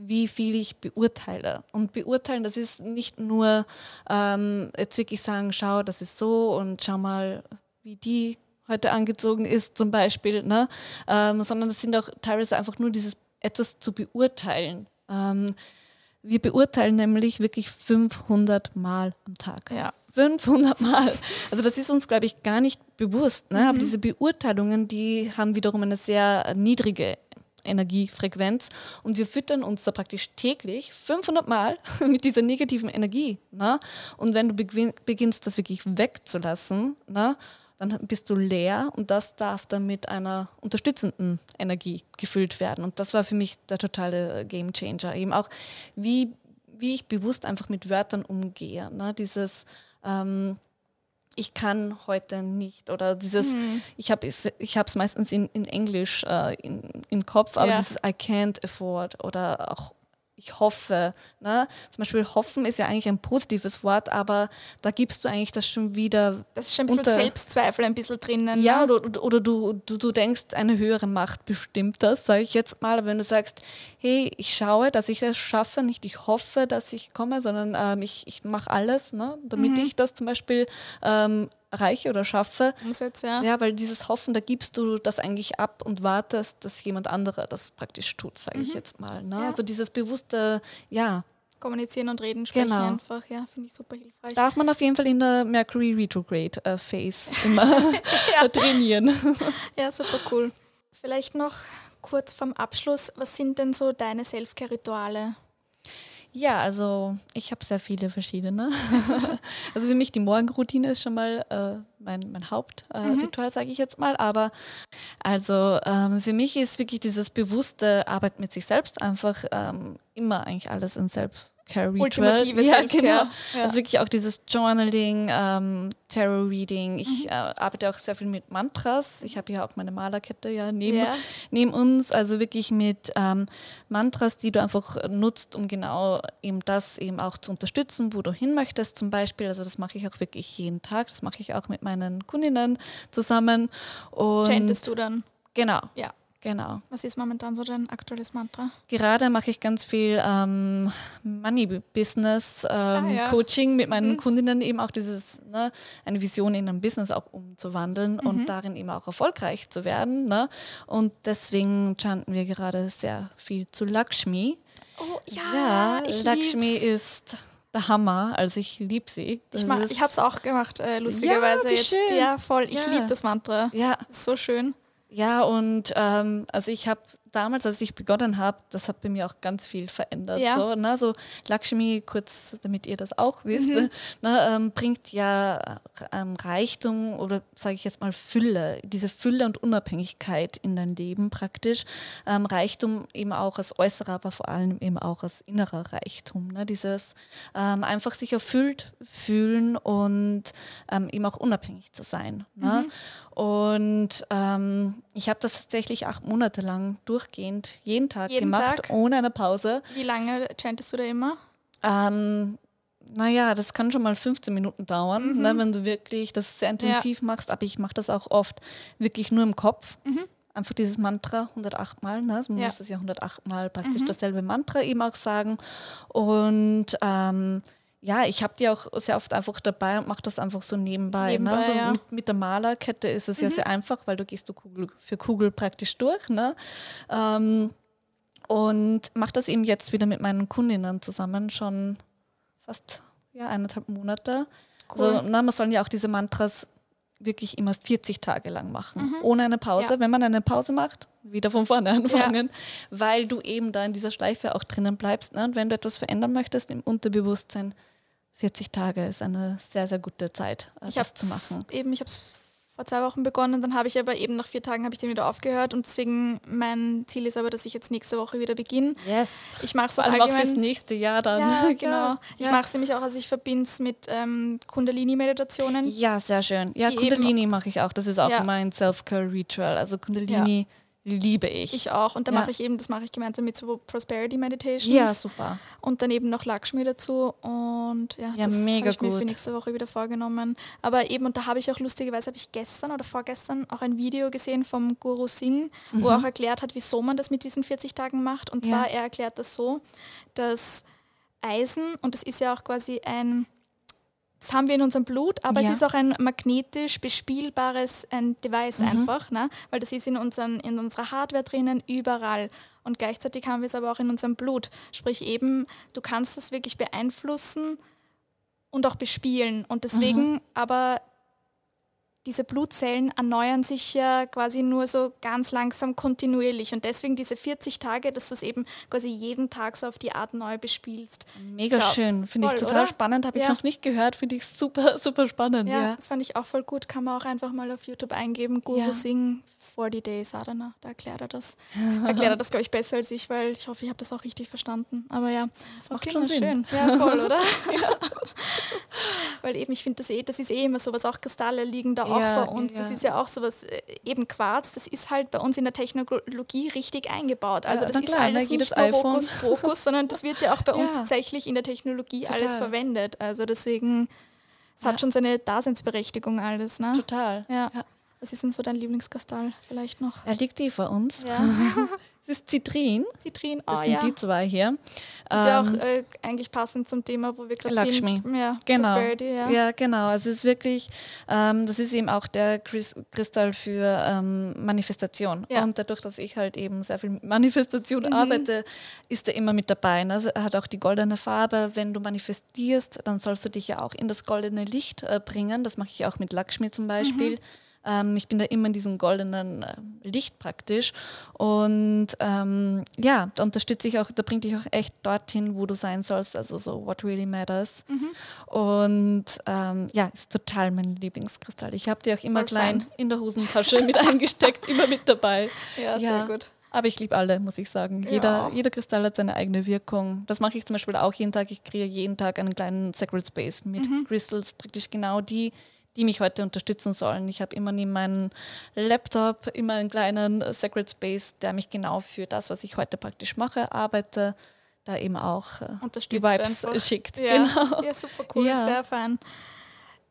Speaker 1: wie viel ich beurteile. Und beurteilen, das ist nicht nur ähm, jetzt wirklich sagen, schau, das ist so und schau mal, wie die heute angezogen ist zum Beispiel, ne? Ähm, sondern das sind auch teilweise einfach nur dieses etwas zu beurteilen. Ähm, wir beurteilen nämlich wirklich 500 Mal am Tag.
Speaker 4: Ja.
Speaker 1: 500 Mal. Also das ist uns, glaube ich, gar nicht bewusst. Ne? Mhm. Aber diese Beurteilungen, die haben wiederum eine sehr niedrige Energiefrequenz und wir füttern uns da praktisch täglich 500 Mal mit dieser negativen Energie. Ne? Und wenn du beginnst, das wirklich wegzulassen, ne, dann bist du leer und das darf dann mit einer unterstützenden Energie gefüllt werden. Und das war für mich der totale Game Changer. Eben auch, wie, wie ich bewusst einfach mit Wörtern umgehe. Ne? Dieses ähm, ich kann heute nicht oder dieses, mhm. ich habe es ich meistens in, in Englisch äh, in, im Kopf, aber ja. dieses I can't afford oder auch ich hoffe. Ne? Zum Beispiel hoffen ist ja eigentlich ein positives Wort, aber da gibst du eigentlich das schon wieder.
Speaker 4: Das ist schon ein bisschen Selbstzweifel ein bisschen drinnen.
Speaker 1: Ja, ne? oder, oder du, du, du denkst, eine höhere Macht bestimmt das, sage ich jetzt mal. Aber wenn du sagst, hey, ich schaue, dass ich das schaffe, nicht ich hoffe, dass ich komme, sondern ähm, ich, ich mache alles, ne? damit mhm. ich das zum Beispiel ähm, erreiche oder schaffe.
Speaker 4: Umsetze, ja.
Speaker 1: ja, weil dieses Hoffen, da gibst du das eigentlich ab und wartest, dass jemand anderer das praktisch tut, sage mhm. ich jetzt mal. Ne? Ja. Also dieses bewusste, ja.
Speaker 4: Kommunizieren und reden, sprechen genau. einfach, ja, finde ich super hilfreich.
Speaker 1: Darf man auf jeden Fall in der Mercury Retrograde äh, Phase immer trainieren.
Speaker 4: ja, super cool. Vielleicht noch kurz vom Abschluss, was sind denn so deine Selfcare-Rituale?
Speaker 1: Ja, also ich habe sehr viele verschiedene. also für mich die Morgenroutine ist schon mal äh, mein, mein Hauptritual, äh, mhm. sage ich jetzt mal. Aber also ähm, für mich ist wirklich dieses bewusste Arbeit mit sich selbst einfach ähm, immer eigentlich alles in Selbst Care Ritual.
Speaker 4: ja, genau. Ja.
Speaker 1: Also wirklich auch dieses Journaling, ähm, Tarot Reading. Ich mhm. äh, arbeite auch sehr viel mit Mantras. Ich habe hier auch meine Malerkette ja neben, yeah. neben uns. Also wirklich mit ähm, Mantras, die du einfach nutzt, um genau eben das eben auch zu unterstützen, wo du hin möchtest zum Beispiel. Also das mache ich auch wirklich jeden Tag. Das mache ich auch mit meinen Kundinnen zusammen.
Speaker 4: Und Chantest du dann?
Speaker 1: Genau.
Speaker 4: Ja.
Speaker 1: Genau.
Speaker 4: Was ist momentan so dein aktuelles Mantra?
Speaker 1: Gerade mache ich ganz viel ähm, Money-Business ähm, ah, ja. Coaching mit meinen mhm. Kundinnen, eben auch dieses, ne, eine Vision in ein Business auch umzuwandeln mhm. und darin eben auch erfolgreich zu werden. Ne? Und deswegen chanten wir gerade sehr viel zu Lakshmi.
Speaker 4: Oh ja,
Speaker 1: ja Lakshmi lieb's. ist der Hammer. Also ich liebe sie.
Speaker 4: Das ich, ich habe es auch gemacht, äh, lustigerweise
Speaker 1: ja,
Speaker 4: jetzt.
Speaker 1: Schön.
Speaker 4: Ja, voll. Ich ja. liebe das Mantra.
Speaker 1: Ja.
Speaker 4: so schön.
Speaker 1: Ja, und ähm, also ich habe damals, als ich begonnen habe, das hat bei mir auch ganz viel verändert. Ja. So, ne? so Lakshmi, kurz damit ihr das auch wisst, mhm. ne, ähm, bringt ja ähm, Reichtum oder sage ich jetzt mal Fülle, diese Fülle und Unabhängigkeit in dein Leben praktisch. Ähm, Reichtum eben auch als äußerer, aber vor allem eben auch als innerer Reichtum. Ne? Dieses ähm, einfach sich erfüllt fühlen und ähm, eben auch unabhängig zu sein. Ne? Und ähm, ich habe das tatsächlich acht Monate lang durch durchgehend jeden Tag jeden gemacht, Tag? ohne eine Pause.
Speaker 4: Wie lange chantest du da immer?
Speaker 1: Ähm, naja, das kann schon mal 15 Minuten dauern, mhm. ne, wenn du wirklich das sehr intensiv ja. machst, aber ich mache das auch oft wirklich nur im Kopf. Mhm. Einfach dieses Mantra 108 Mal, ne? also man ja. muss das ja 108 Mal praktisch mhm. dasselbe Mantra eben auch sagen. Und ähm, ja, ich habe die auch sehr oft einfach dabei und mache das einfach so nebenbei. Ne? nebenbei ne? so ja. mit, mit, der Malerkette ist es mhm. ja sehr einfach, weil du gehst du Kugel für Kugel praktisch durch. Ne? Ähm, und mache das eben jetzt wieder mit meinen Kundinnen zusammen, schon fast ja, eineinhalb Monate. Cool. Also, na, man soll ja auch diese Mantras wirklich immer 40 Tage lang machen, mhm. ohne eine Pause. Ja. Wenn man eine Pause macht, wieder von vorne anfangen, ja. weil du eben da in dieser Schleife auch drinnen bleibst. Ne? Und wenn du etwas verändern möchtest im Unterbewusstsein, 40 Tage ist eine sehr, sehr gute Zeit, äh,
Speaker 4: ich das zu machen. Eben, ich habe es vor zwei Wochen begonnen. Dann habe ich aber eben nach vier Tagen habe ich den wieder aufgehört und deswegen mein Ziel ist aber, dass ich jetzt nächste Woche wieder beginne.
Speaker 1: Yes.
Speaker 4: Ich mache es
Speaker 1: auch allgemein. auch fürs nächste Jahr dann.
Speaker 4: Ja, genau. Ich ja. mache es nämlich auch, also ich verbinde es mit ähm, Kundalini-Meditationen.
Speaker 1: Ja, sehr schön. Ja, Kundalini mache ich auch. Das ist auch ja. mein Self-Care-Ritual. Also Kundalini liebe ich.
Speaker 4: Ich auch. Und da ja. mache ich eben, das mache ich gemeinsam mit so Prosperity Meditations.
Speaker 1: Ja, super.
Speaker 4: Und dann eben noch Lakshmi dazu. Und ja,
Speaker 1: ja
Speaker 4: das
Speaker 1: habe ich
Speaker 4: mir für nächste Woche wieder vorgenommen. Aber eben, und da habe ich auch lustigerweise, habe ich gestern oder vorgestern auch ein Video gesehen vom Guru Singh, mhm. wo er auch erklärt hat, wieso man das mit diesen 40 Tagen macht. Und zwar, ja. er erklärt das so, dass Eisen, und das ist ja auch quasi ein das haben wir in unserem Blut, aber ja. es ist auch ein magnetisch bespielbares ein Device mhm. einfach, ne? weil das ist in, unseren, in unserer Hardware drinnen, überall. Und gleichzeitig haben wir es aber auch in unserem Blut. Sprich eben, du kannst das wirklich beeinflussen und auch bespielen. Und deswegen mhm. aber diese Blutzellen erneuern sich ja quasi nur so ganz langsam kontinuierlich und deswegen diese 40 Tage, dass du es eben quasi jeden Tag so auf die Art neu bespielst.
Speaker 1: Mega glaub, schön, finde ich total oder? spannend, habe ich ja. noch nicht gehört, finde ich super, super spannend.
Speaker 4: Ja, ja, das fand ich auch voll gut, kann man auch einfach mal auf YouTube eingeben, Guru ja. Singh 40 Days, know, da erklärt er das. erklärt er das, glaube ich, besser als ich, weil ich hoffe, ich habe das auch richtig verstanden. Aber ja,
Speaker 1: das macht okay, schon Sinn. schön.
Speaker 4: Ja, voll, oder? weil eben, ich finde, das, eh, das ist eh immer sowas, auch Kristalle liegen da auch vor uns. Das ist ja auch sowas, äh, eben Quarz, das ist halt bei uns in der Technologie richtig eingebaut. Also das ist alles ne, nicht nur Hokus Pokus, sondern das wird ja auch bei uns tatsächlich in der Technologie Total. alles verwendet. Also deswegen, es hat schon seine Daseinsberechtigung alles. Ne?
Speaker 1: Total.
Speaker 4: ja. Was ist denn so dein Lieblingskristall vielleicht noch?
Speaker 1: Er liegt eh vor uns. Ja. Das ist Zitrin.
Speaker 4: Zitrin,
Speaker 1: oh, Das sind
Speaker 4: ja.
Speaker 1: die zwei hier.
Speaker 4: Das ist ja auch ähm, äh, eigentlich passend zum Thema, wo wir gerade sind.
Speaker 1: Ja, genau. Ja. ja, genau. Also es ist wirklich, ähm, das ist eben auch der Kristall für ähm, Manifestation. Ja. Und dadurch, dass ich halt eben sehr viel mit Manifestation mhm. arbeite, ist er immer mit dabei. Also er hat auch die goldene Farbe. Wenn du manifestierst, dann sollst du dich ja auch in das goldene Licht äh, bringen. Das mache ich auch mit Lakshmi zum Beispiel. Mhm. Ähm, ich bin da immer in diesem goldenen äh, Licht praktisch. Und ähm, ja, da unterstütze ich auch, da bringt dich auch echt dorthin, wo du sein sollst, also so what really matters. Mhm. Und ähm, ja, ist total mein Lieblingskristall. Ich habe die auch immer Voll klein fein. in der Hosentasche mit eingesteckt, immer mit dabei.
Speaker 4: Ja, ja. sehr gut.
Speaker 1: Aber ich liebe alle, muss ich sagen. Ja. Jeder, jeder Kristall hat seine eigene Wirkung. Das mache ich zum Beispiel auch jeden Tag. Ich kreiere jeden Tag einen kleinen Sacred Space mit mhm. Crystals, praktisch genau die, die mich heute unterstützen sollen. Ich habe immer neben meinem Laptop immer einen kleinen Sacred Space, der mich genau für das, was ich heute praktisch mache, arbeite, da eben auch
Speaker 4: äh, die Vibes einfach.
Speaker 1: schickt.
Speaker 4: Ja. Genau. ja, super cool, ja. sehr fein.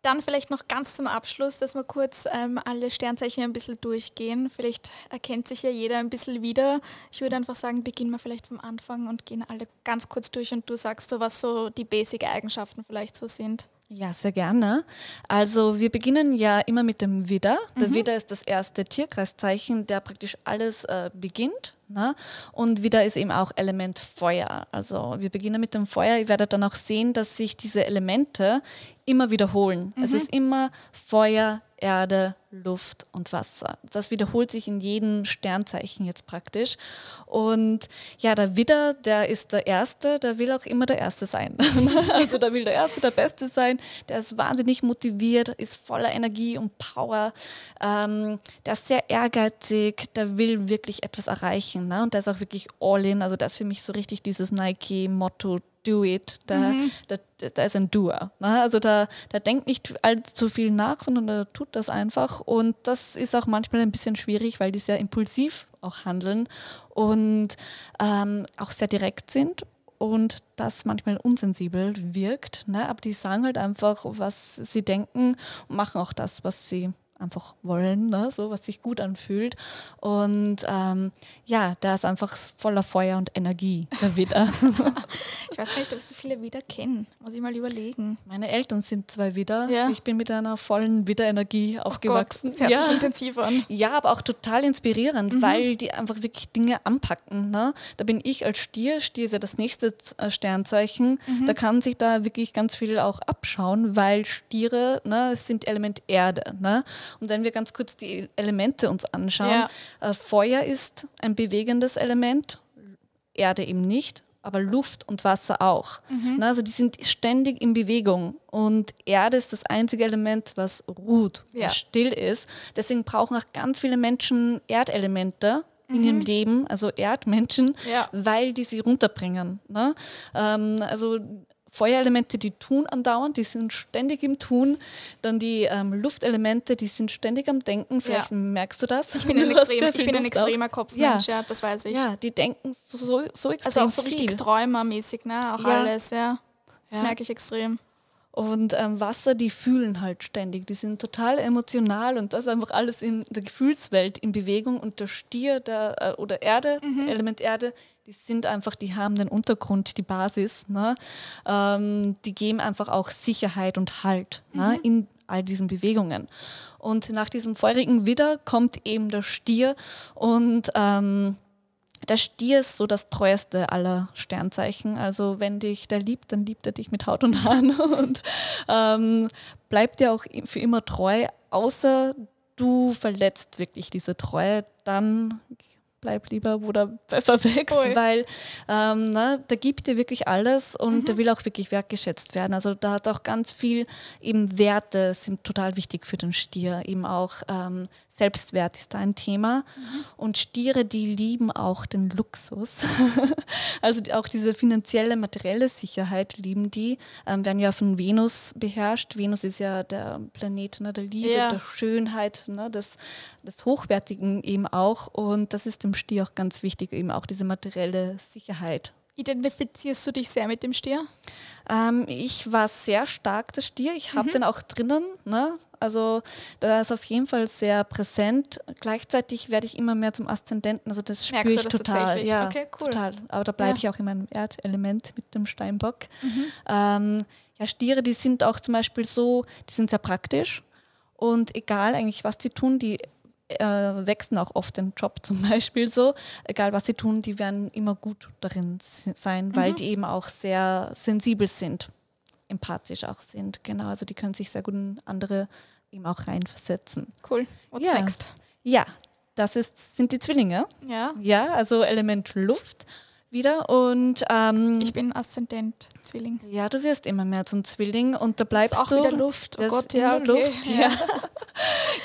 Speaker 4: Dann vielleicht noch ganz zum Abschluss, dass wir kurz ähm, alle Sternzeichen ein bisschen durchgehen. Vielleicht erkennt sich ja jeder ein bisschen wieder. Ich würde einfach sagen, beginnen wir vielleicht vom Anfang und gehen alle ganz kurz durch und du sagst so, was so die Basic-Eigenschaften vielleicht so sind.
Speaker 1: Ja, sehr gerne. Also wir beginnen ja immer mit dem Widder. Der mhm. Widder ist das erste Tierkreiszeichen, der praktisch alles äh, beginnt. Ne? Und Widder ist eben auch Element Feuer. Also wir beginnen mit dem Feuer. Ihr werdet dann auch sehen, dass sich diese Elemente immer wiederholen. Mhm. Es ist immer Feuer, Erde, Luft und Wasser. Das wiederholt sich in jedem Sternzeichen jetzt praktisch. Und ja, der Widder, der ist der Erste, der will auch immer der Erste sein. also der will der Erste, der Beste sein. Der ist wahnsinnig motiviert, ist voller Energie und Power. Ähm, der ist sehr ehrgeizig, der will wirklich etwas erreichen. Ne? Und der ist auch wirklich all in. Also das ist für mich so richtig dieses Nike-Motto, do it. Da, mhm. da, da ist ein Doer. Ne? Also da, da denkt nicht allzu viel nach, sondern da tut das einfach. Und das ist auch manchmal ein bisschen schwierig, weil die sehr impulsiv auch handeln und ähm, auch sehr direkt sind und das manchmal unsensibel wirkt. Ne? Aber die sagen halt einfach, was sie denken und machen auch das, was sie einfach wollen, ne? so was sich gut anfühlt. Und ähm, ja, der ist einfach voller Feuer und Energie, der Widder.
Speaker 4: ich weiß nicht, ob ich so viele Widder kenne. Muss ich mal überlegen.
Speaker 1: Meine Eltern sind zwei Widder. Ja. Ich bin mit einer vollen Widderenergie oh aufgewachsen.
Speaker 4: Gott, das hört ja. sich intensiv an.
Speaker 1: Ja, aber auch total inspirierend, mhm. weil die einfach wirklich Dinge anpacken. Ne? Da bin ich als Stier, Stier ist ja das nächste äh, Sternzeichen, mhm. da kann sich da wirklich ganz viel auch abschauen, weil Stiere, ne, sind Element Erde. Ne? Und wenn wir ganz kurz die Elemente uns anschauen, ja. äh, Feuer ist ein bewegendes Element, Erde eben nicht. aber Luft und Wasser auch. Mhm. Also die sind ständig in Bewegung und Erde ist das einzige Element, was ruht, ja. was still ist. Deswegen brauchen auch ganz viele Menschen Erdelemente in mhm. ihrem Leben, also Erdmenschen, ja. weil die sie runterbringen. Ne? Ähm, also Feuerelemente, die tun andauernd, die sind ständig im Tun. Dann die ähm, Luftelemente, die sind ständig am Denken. Vielleicht ja. merkst du das.
Speaker 3: Ich bin ein, extrem, ich bin ein extremer Kopfmensch, ja. ja. das weiß ich.
Speaker 1: Ja, die denken so, so, so extrem
Speaker 3: Also auch so richtig träumermäßig, ne? auch ja. alles, ja. Das merke ich extrem.
Speaker 1: Und ähm, Wasser, die fühlen halt ständig, die sind total emotional und das ist einfach alles in der Gefühlswelt in Bewegung und der Stier der, äh, oder Erde, mhm. Element Erde, die sind einfach, die haben den Untergrund, die Basis, ne? Ähm, die geben einfach auch Sicherheit und Halt ne? mhm. ne? in all diesen Bewegungen. Und nach diesem feurigen Widder kommt eben der Stier und ähm, der Stier ist so das treueste aller Sternzeichen. Also wenn dich der liebt, dann liebt er dich mit Haut und Haaren und ähm, bleibt dir auch für immer treu, außer du verletzt wirklich diese Treue, dann bleib lieber, wo der Pfeffer wächst, Ui. weil ähm, na, der gibt dir wirklich alles und mhm. der will auch wirklich wertgeschätzt werden. Also da hat auch ganz viel eben Werte sind total wichtig für den Stier, eben auch ähm, Selbstwert ist da ein Thema. Mhm. Und Stiere, die lieben auch den Luxus. also auch diese finanzielle, materielle Sicherheit lieben die. Ähm, werden ja von Venus beherrscht. Venus ist ja der Planet ne, der Liebe, ja. der Schönheit, ne, des, des Hochwertigen eben auch. Und das ist dem Stier auch ganz wichtig, eben auch diese materielle Sicherheit.
Speaker 3: Identifizierst du dich sehr mit dem Stier?
Speaker 1: Ähm, ich war sehr stark der Stier. Ich habe mhm. den auch drinnen. Ne? Also da ist auf jeden Fall sehr präsent. Gleichzeitig werde ich immer mehr zum Aszendenten. Also das spüre ich total. Ja, okay, cool. total. Aber da bleibe ja. ich auch in meinem Erdelement mit dem Steinbock. Mhm. Ähm, ja, Stiere, die sind auch zum Beispiel so, die sind sehr praktisch. Und egal eigentlich, was sie tun, die äh, wechseln auch oft den Job zum Beispiel so. Egal was sie tun, die werden immer gut darin sein, mhm. weil die eben auch sehr sensibel sind, empathisch auch sind. Genau, also die können sich sehr gut in andere eben auch reinversetzen.
Speaker 3: Cool. What's ja. next?
Speaker 1: Ja, das ist, sind die Zwillinge.
Speaker 3: Ja.
Speaker 1: Ja, also Element Luft wieder. Und ähm,
Speaker 3: ich bin Aszendent Zwilling.
Speaker 1: Ja, du wirst immer mehr zum Zwilling und da bleibst
Speaker 3: das ist auch
Speaker 1: du.
Speaker 3: wieder Luft. Oh Gott, ja, okay. Luft.
Speaker 1: Ja.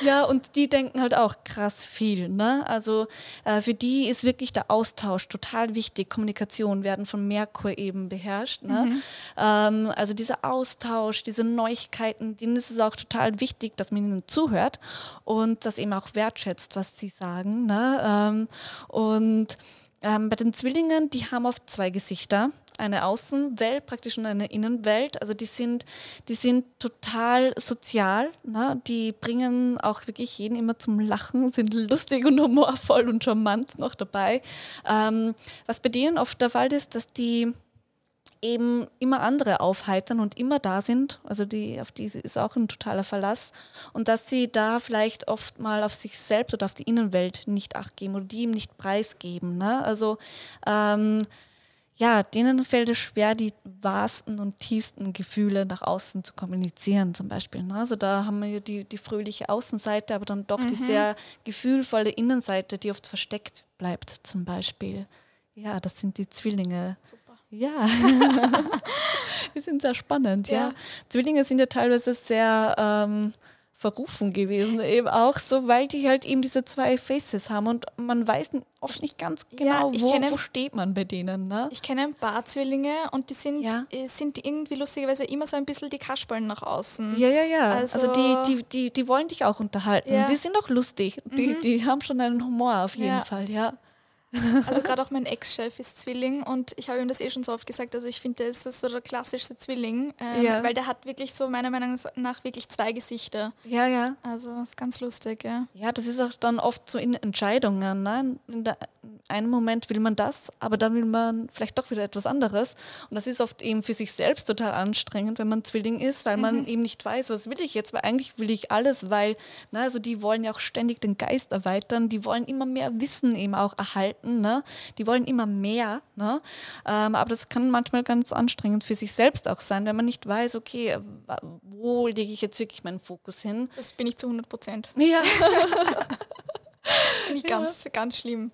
Speaker 1: ja, und die denken halt auch krass viel. Ne? Also äh, für die ist wirklich der Austausch total wichtig. Kommunikation werden von Merkur eben beherrscht. Ne? Mhm. Ähm, also dieser Austausch, diese Neuigkeiten, denen ist es auch total wichtig, dass man ihnen zuhört und das eben auch wertschätzt, was sie sagen. Ne? Ähm, und ähm, bei den Zwillingen, die haben oft zwei Gesichter. Eine Außenwelt praktisch und eine Innenwelt. Also die sind, die sind total sozial. Ne? Die bringen auch wirklich jeden immer zum Lachen, sind lustig und humorvoll und charmant noch dabei. Ähm, was bei denen oft der Fall ist, dass die eben immer andere aufheitern und immer da sind. Also die, auf die ist auch ein totaler Verlass. Und dass sie da vielleicht oft mal auf sich selbst oder auf die Innenwelt nicht acht geben oder die ihm nicht preisgeben. Ne? Also ähm, ja, denen fällt es schwer, die wahrsten und tiefsten Gefühle nach außen zu kommunizieren, zum Beispiel. Ne? Also da haben wir die, die fröhliche Außenseite, aber dann doch mhm. die sehr gefühlvolle Innenseite, die oft versteckt bleibt, zum Beispiel. Ja, das sind die Zwillinge. Super. Ja, die sind sehr spannend, ja. ja. Zwillinge sind ja teilweise sehr ähm, verrufen gewesen, eben auch so, weil die halt eben diese zwei Faces haben und man weiß oft nicht ganz genau, ja, wo, kenne, wo, steht man bei denen. Ne?
Speaker 3: Ich kenne ein paar Zwillinge und die sind, ja. Äh, sind irgendwie lustigerweise immer so ein bisschen die Kasperlen nach außen.
Speaker 1: Ja, ja, ja. Also, also die, die, die, die wollen dich auch unterhalten. Die sind auch lustig. Die, mhm. die haben schon einen Humor auf jeden Fall, ja.
Speaker 3: Also gerade auch mein Ex-Chef ist Zwilling und ich habe ihm das eh schon so oft gesagt, also ich finde, der ist so der klassischste Zwilling, ähm, ja. weil der hat wirklich so meiner Meinung nach wirklich zwei Gesichter.
Speaker 1: Ja, ja.
Speaker 3: Also das ist ganz lustig, ja.
Speaker 1: Ja, das ist auch dann oft so in Entscheidungen. Ne? In der, einen Moment will man das, aber dann will man vielleicht doch wieder etwas anderes. Und das ist oft eben für sich selbst total anstrengend, wenn man Zwilling ist, weil man mhm. eben nicht weiß, was will ich jetzt, weil eigentlich will ich alles, weil, ne, also die wollen ja auch ständig den Geist erweitern, die wollen immer mehr Wissen eben auch erhalten, ne? die wollen immer mehr. Ne? Ähm, aber das kann manchmal ganz anstrengend für sich selbst auch sein, wenn man nicht weiß, okay, wo lege ich jetzt wirklich meinen Fokus hin.
Speaker 3: Das bin ich zu 100 Prozent.
Speaker 1: Ja.
Speaker 3: das finde ich ganz, ja. ganz schlimm.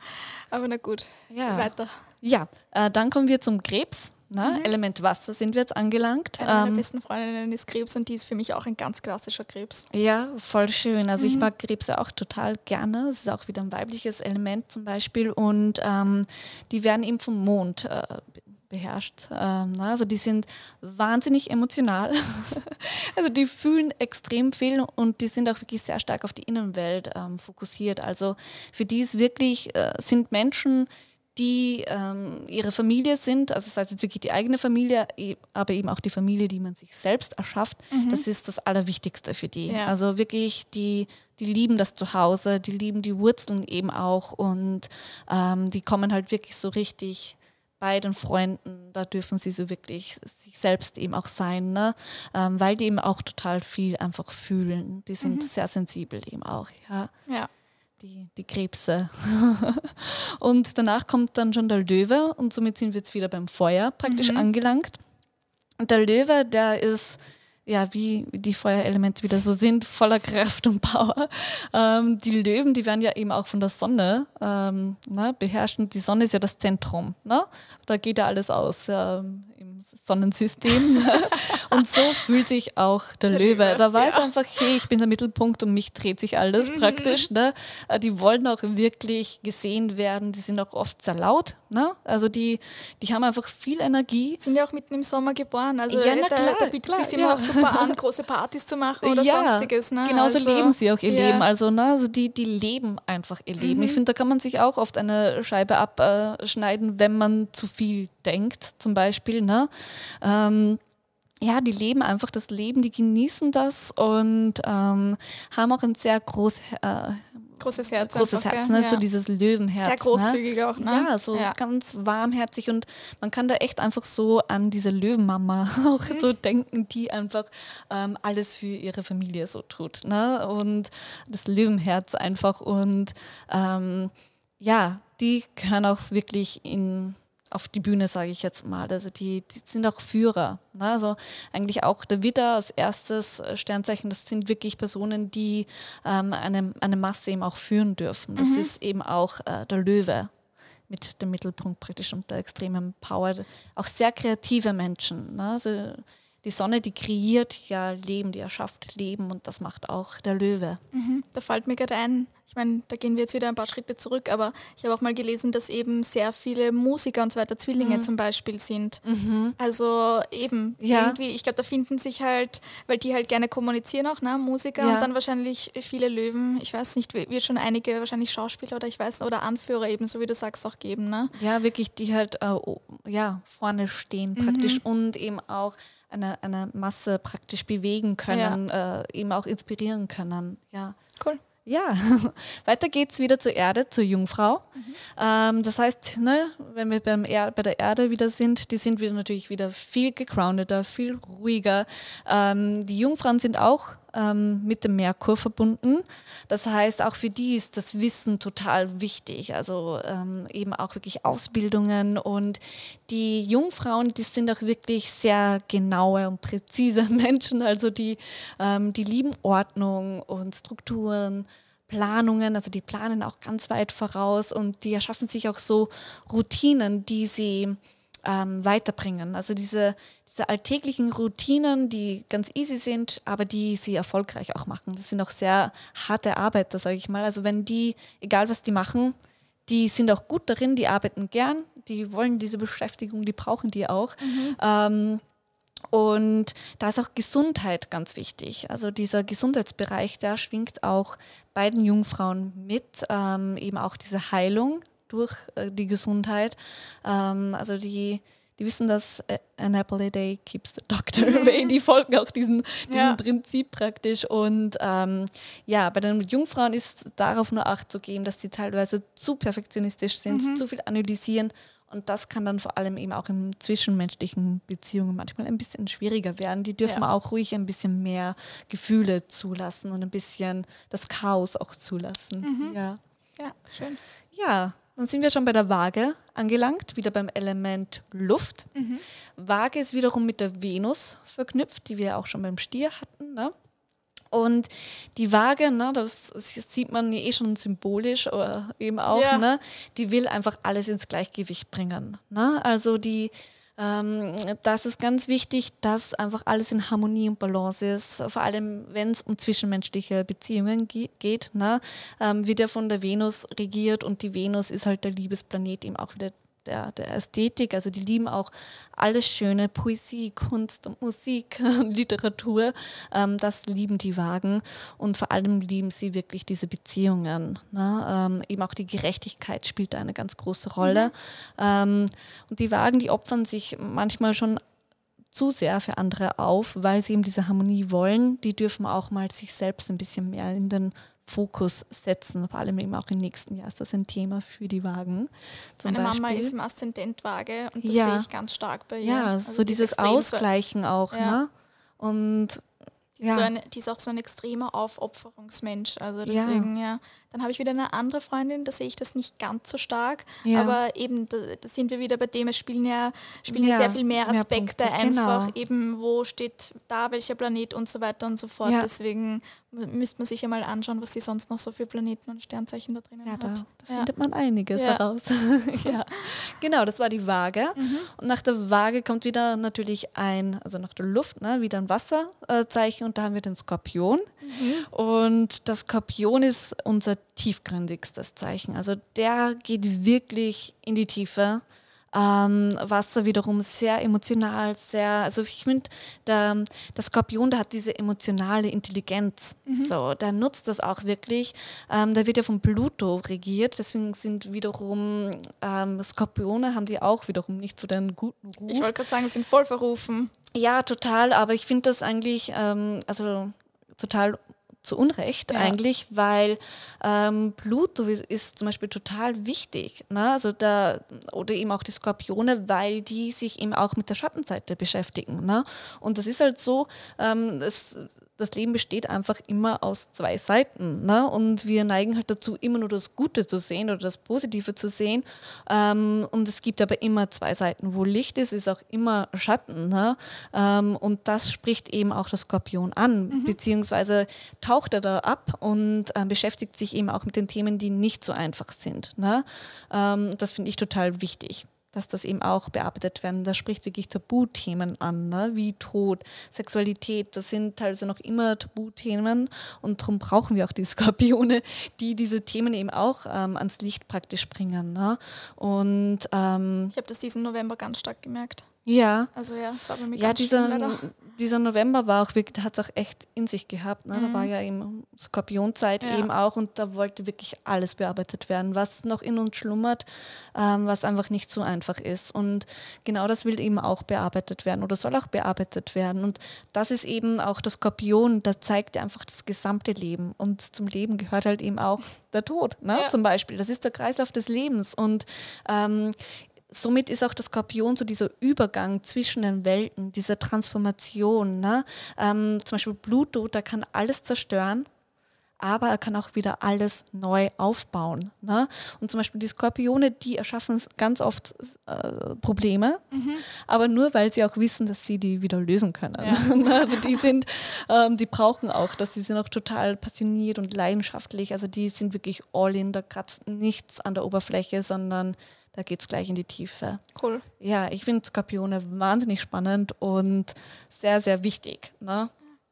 Speaker 3: Aber na gut,
Speaker 1: ja.
Speaker 3: weiter.
Speaker 1: Ja, äh, dann kommen wir zum Krebs. Ne? Mhm. Element Wasser sind wir jetzt angelangt.
Speaker 3: Eine meiner ähm, besten Freundinnen ist Krebs und die ist für mich auch ein ganz klassischer Krebs.
Speaker 1: Ja, voll schön. Also mhm. ich mag Krebse auch total gerne. Es ist auch wieder ein weibliches Element zum Beispiel und ähm, die werden eben vom Mond äh, beherrscht. Ähm, also die sind wahnsinnig emotional. also die fühlen extrem viel und die sind auch wirklich sehr stark auf die Innenwelt ähm, fokussiert. Also für die ist wirklich, äh, sind Menschen, die ähm, ihre Familie sind, also sei es jetzt wirklich die eigene Familie, e, aber eben auch die Familie, die man sich selbst erschafft, mhm. das ist das Allerwichtigste für die. Ja. Also wirklich, die, die lieben das Zuhause, die lieben die Wurzeln eben auch und ähm, die kommen halt wirklich so richtig bei den Freunden, da dürfen sie so wirklich sich selbst eben auch sein, ne? Ähm, weil die eben auch total viel einfach fühlen. Die sind mhm. sehr sensibel eben auch, ja.
Speaker 3: Ja
Speaker 1: die, die Krebse. und danach kommt dann schon der Löwe und somit sind wir jetzt wieder beim Feuer praktisch mhm. angelangt. Und der Löwe, der ist ja, wie die Feuerelemente wieder so sind, voller Kraft und Power. Ähm, die Löwen, die werden ja eben auch von der Sonne ähm, ne, beherrscht. Und die Sonne ist ja das Zentrum. Ne? Da geht ja alles aus ähm, Sonnensystem. und so fühlt sich auch der Löwe. Da weiß ja. einfach, hey, ich bin der Mittelpunkt und mich dreht sich alles mhm. praktisch. Ne? Äh, die wollen auch wirklich gesehen werden. Die sind auch oft sehr laut. Ne? Also die, die haben einfach viel Energie.
Speaker 3: Sind ja auch mitten im Sommer geboren. Also ja, na, da, klar, da bietet es sich immer auch super an, große Partys zu machen oder ja, sonstiges. Ne?
Speaker 1: Genauso also, leben sie auch ihr ja. Leben. Also, ne? also die, die leben einfach ihr Leben. Mhm. Ich finde, da kann man sich auch oft eine Scheibe abschneiden, wenn man zu viel denkt, zum Beispiel. Ne? Ähm, ja, die leben einfach das Leben, die genießen das und ähm, haben auch ein sehr groß, äh,
Speaker 3: großes Herz.
Speaker 1: Großes Herz, ne? Ja. so dieses Löwenherz.
Speaker 3: Sehr großzügig
Speaker 1: ne?
Speaker 3: auch, ne?
Speaker 1: Ja, so ja. ganz warmherzig und man kann da echt einfach so an diese Löwenmama auch mhm. so denken, die einfach ähm, alles für ihre Familie so tut. Ne? Und das Löwenherz einfach und ähm, ja, die gehören auch wirklich in auf die Bühne, sage ich jetzt mal. Also die, die sind auch Führer. Ne? Also eigentlich auch der Widder als erstes äh, Sternzeichen, das sind wirklich Personen, die ähm, eine, eine Masse eben auch führen dürfen. Das mhm. ist eben auch äh, der Löwe mit dem Mittelpunkt praktisch und der extremen Power. Auch sehr kreative Menschen. Ne? Also die Sonne, die kreiert ja Leben, die erschafft Leben und das macht auch der Löwe.
Speaker 3: Mhm. Da fällt mir gerade ein, ich meine, da gehen wir jetzt wieder ein paar Schritte zurück, aber ich habe auch mal gelesen, dass eben sehr viele Musiker und so weiter Zwillinge mhm. zum Beispiel sind. Mhm. Also eben, ja. irgendwie, ich glaube, da finden sich halt, weil die halt gerne kommunizieren auch, ne, Musiker ja. und dann wahrscheinlich viele Löwen, ich weiß nicht, wird schon einige wahrscheinlich Schauspieler oder ich weiß, oder Anführer eben, so wie du sagst, auch geben, ne?
Speaker 1: Ja, wirklich, die halt äh, ja, vorne stehen praktisch mhm. und eben auch eine, eine Masse praktisch bewegen können, ja. äh, eben auch inspirieren können. Ja.
Speaker 3: Cool.
Speaker 1: Ja, weiter geht's wieder zur Erde, zur Jungfrau. Mhm. Ähm, das heißt, ne, wenn wir beim er bei der Erde wieder sind, die sind wieder natürlich wieder viel gegroundeter, viel ruhiger. Ähm, die Jungfrauen sind auch ähm, mit dem Merkur verbunden. Das heißt, auch für die ist das Wissen total wichtig. Also ähm, eben auch wirklich Ausbildungen und die Jungfrauen, die sind auch wirklich sehr genaue und präzise Menschen. Also die, ähm, die lieben Ordnung und Strukturen. Planungen, also die planen auch ganz weit voraus und die erschaffen sich auch so Routinen, die sie ähm, weiterbringen. Also diese, alltäglichen Routinen, die ganz easy sind, aber die sie erfolgreich auch machen. Das sind auch sehr harte Arbeiter, sage ich mal. Also wenn die, egal was die machen, die sind auch gut darin, die arbeiten gern, die wollen diese Beschäftigung, die brauchen die auch. Mhm. Ähm, und da ist auch Gesundheit ganz wichtig. Also dieser Gesundheitsbereich, der schwingt auch bei den Jungfrauen mit, ähm, eben auch diese Heilung durch äh, die Gesundheit. Ähm, also die die wissen, dass äh, an apple a day keeps the doctor away. Die folgen auch diesem, diesem ja. Prinzip praktisch. Und ähm, ja, bei den Jungfrauen ist darauf nur Acht zu geben, dass sie teilweise zu perfektionistisch sind, mhm. zu viel analysieren. Und das kann dann vor allem eben auch in zwischenmenschlichen Beziehungen manchmal ein bisschen schwieriger werden. Die dürfen ja. auch ruhig ein bisschen mehr Gefühle zulassen und ein bisschen das Chaos auch zulassen.
Speaker 3: Mhm. Ja. ja, schön.
Speaker 1: Ja, dann sind wir schon bei der Waage angelangt, wieder beim Element Luft. Mhm. Waage ist wiederum mit der Venus verknüpft, die wir auch schon beim Stier hatten. Ne? Und die Waage, ne, das, sieht man eh schon symbolisch oder eben auch,
Speaker 3: Ja.
Speaker 1: ne, die will einfach alles ins Gleichgewicht bringen. Ne? Also die, ähm, das ist ganz wichtig, dass einfach alles in Harmonie und Balance ist, vor allem wenn es um zwischenmenschliche Beziehungen ge geht, ne? ähm, wird ja von der Venus regiert und die Venus ist halt der Liebesplanet, eben auch wieder der, der Ästhetik, also die lieben auch alles Schöne, Poesie, Kunst und Musik, Literatur, ähm, das lieben die Wagen und vor allem lieben sie wirklich diese Beziehungen. Ne? Ähm, eben auch die Gerechtigkeit spielt da eine ganz große Rolle. Ähm, und die Wagen, die opfern sich manchmal schon zu sehr für andere auf, weil sie eben diese Harmonie wollen. Die dürfen auch mal sich selbst ein bisschen mehr in den Fokus setzen. Vor allem eben auch im nächsten Jahr ist das ein Thema für die Wagen. Zum
Speaker 3: Meine Mama
Speaker 1: Beispiel.
Speaker 3: ist im Aszendent Waage und das
Speaker 1: Ja.
Speaker 3: sehe ich ganz stark bei ihr.
Speaker 1: Ja,
Speaker 3: Also
Speaker 1: so dieses
Speaker 3: so-
Speaker 1: Ausgleichen auch.
Speaker 3: Ja.
Speaker 1: Ne? Und
Speaker 3: Die, ist
Speaker 1: Ja.
Speaker 3: so eine, die ist auch so ein extremer Aufopferungsmensch. Also deswegen, ja. Dann habe ich wieder eine andere Freundin, da sehe ich das nicht ganz so stark.
Speaker 1: Ja.
Speaker 3: Aber eben, da, da sind wir wieder bei dem, es spielen ja, spielen ja,
Speaker 1: Ja,
Speaker 3: sehr viel mehr
Speaker 1: mehr
Speaker 3: Aspekte
Speaker 1: Punkte,
Speaker 3: einfach.
Speaker 1: genau.
Speaker 3: Eben, wo steht da welcher Planet und so weiter und so fort.
Speaker 1: Ja.
Speaker 3: Deswegen müsste man sich ja mal anschauen, was sie sonst noch so für Planeten und Sternzeichen da drinnen
Speaker 1: Ja, da,
Speaker 3: hat.
Speaker 1: da
Speaker 3: Ja.
Speaker 1: findet man einiges
Speaker 3: Ja.
Speaker 1: heraus. ja. Genau, das war die Waage.
Speaker 3: Mhm.
Speaker 1: Und nach der Waage kommt wieder natürlich ein, also nach der Luft, ne, wieder ein Wasserzeichen und da haben wir den Skorpion.
Speaker 3: Mhm.
Speaker 1: Und das Skorpion ist unser tiefgründigstes Zeichen. Also der geht wirklich in die Tiefe. Ähm, Wasser wiederum sehr emotional, sehr, also ich finde, der, der Skorpion, der hat diese emotionale Intelligenz. So, der nutzt das auch wirklich. Ähm, der wird ja von Pluto regiert, deswegen sind wiederum ähm, Skorpione, haben die auch wiederum nicht so den guten Ruf.
Speaker 3: Ich wollte gerade sagen, sie sind voll verrufen.
Speaker 1: Ja, total, aber ich finde das eigentlich, ähm, also total zu Unrecht
Speaker 3: Ja.
Speaker 1: eigentlich, weil ähm, Pluto ist, ist zum Beispiel total wichtig. Ne? Also da, oder eben auch die Skorpione, weil die sich eben auch mit der Schattenseite beschäftigen. Ne? Und das ist halt so, ähm, es, das Leben besteht einfach immer aus zwei Seiten. Ne? Und wir neigen halt dazu, immer nur das Gute zu sehen oder das Positive zu sehen. Ähm, und es gibt aber immer zwei Seiten. Wo Licht ist, ist auch immer Schatten. Ne? Ähm, und das spricht eben auch der Skorpion an, beziehungsweise taucht er da ab und ähm, beschäftigt sich eben auch mit den Themen, die nicht so einfach sind. Ne? Ähm, das finde ich total wichtig dass das eben auch bearbeitet werden. Das spricht wirklich Tabuthemen an, ne? wie Tod, Sexualität. Das sind teilweise noch immer Tabuthemen und darum brauchen wir auch die Skorpione, die diese Themen eben auch ähm, ans Licht praktisch bringen. Ne? Und ähm,
Speaker 3: Ich habe das diesen November ganz stark gemerkt.
Speaker 1: Ja,
Speaker 3: Also ja, es war bei mir
Speaker 1: ja,
Speaker 3: ganz
Speaker 1: dieser,
Speaker 3: schlimm leider.
Speaker 1: dieser November war auch wirklich, hat es auch echt in sich gehabt. Ne? Da war ja eben Skorpionzeit
Speaker 3: Mhm. Ja.
Speaker 1: eben auch und da wollte wirklich alles bearbeitet werden, was noch in uns schlummert, ähm, was einfach nicht so einfach ist. Und genau das will eben auch bearbeitet werden oder soll auch bearbeitet werden. Und das ist eben auch der Skorpion, da zeigt er einfach das gesamte Leben. Und zum Leben gehört halt eben auch der Tod, ne?
Speaker 3: Ja.
Speaker 1: zum Beispiel. Das ist der Kreislauf des Lebens. Und ähm, somit ist auch der Skorpion so dieser Übergang zwischen den Welten, diese Transformation. Ne? Ähm, zum Beispiel Pluto, der kann alles zerstören, aber er kann auch wieder alles neu aufbauen. Ne? Und zum Beispiel die Skorpione, die erschaffen ganz oft äh, Probleme, aber nur weil sie auch wissen, dass sie die wieder lösen können.
Speaker 3: Ja.
Speaker 1: also die sind, ähm, die brauchen auch das, die sind auch total passioniert und leidenschaftlich. Also die sind wirklich all in, da kratzt nichts an der Oberfläche, sondern da geht es gleich in die Tiefe.
Speaker 3: Cool.
Speaker 1: Ja, ich finde Skorpione wahnsinnig spannend und sehr, sehr wichtig. Ne?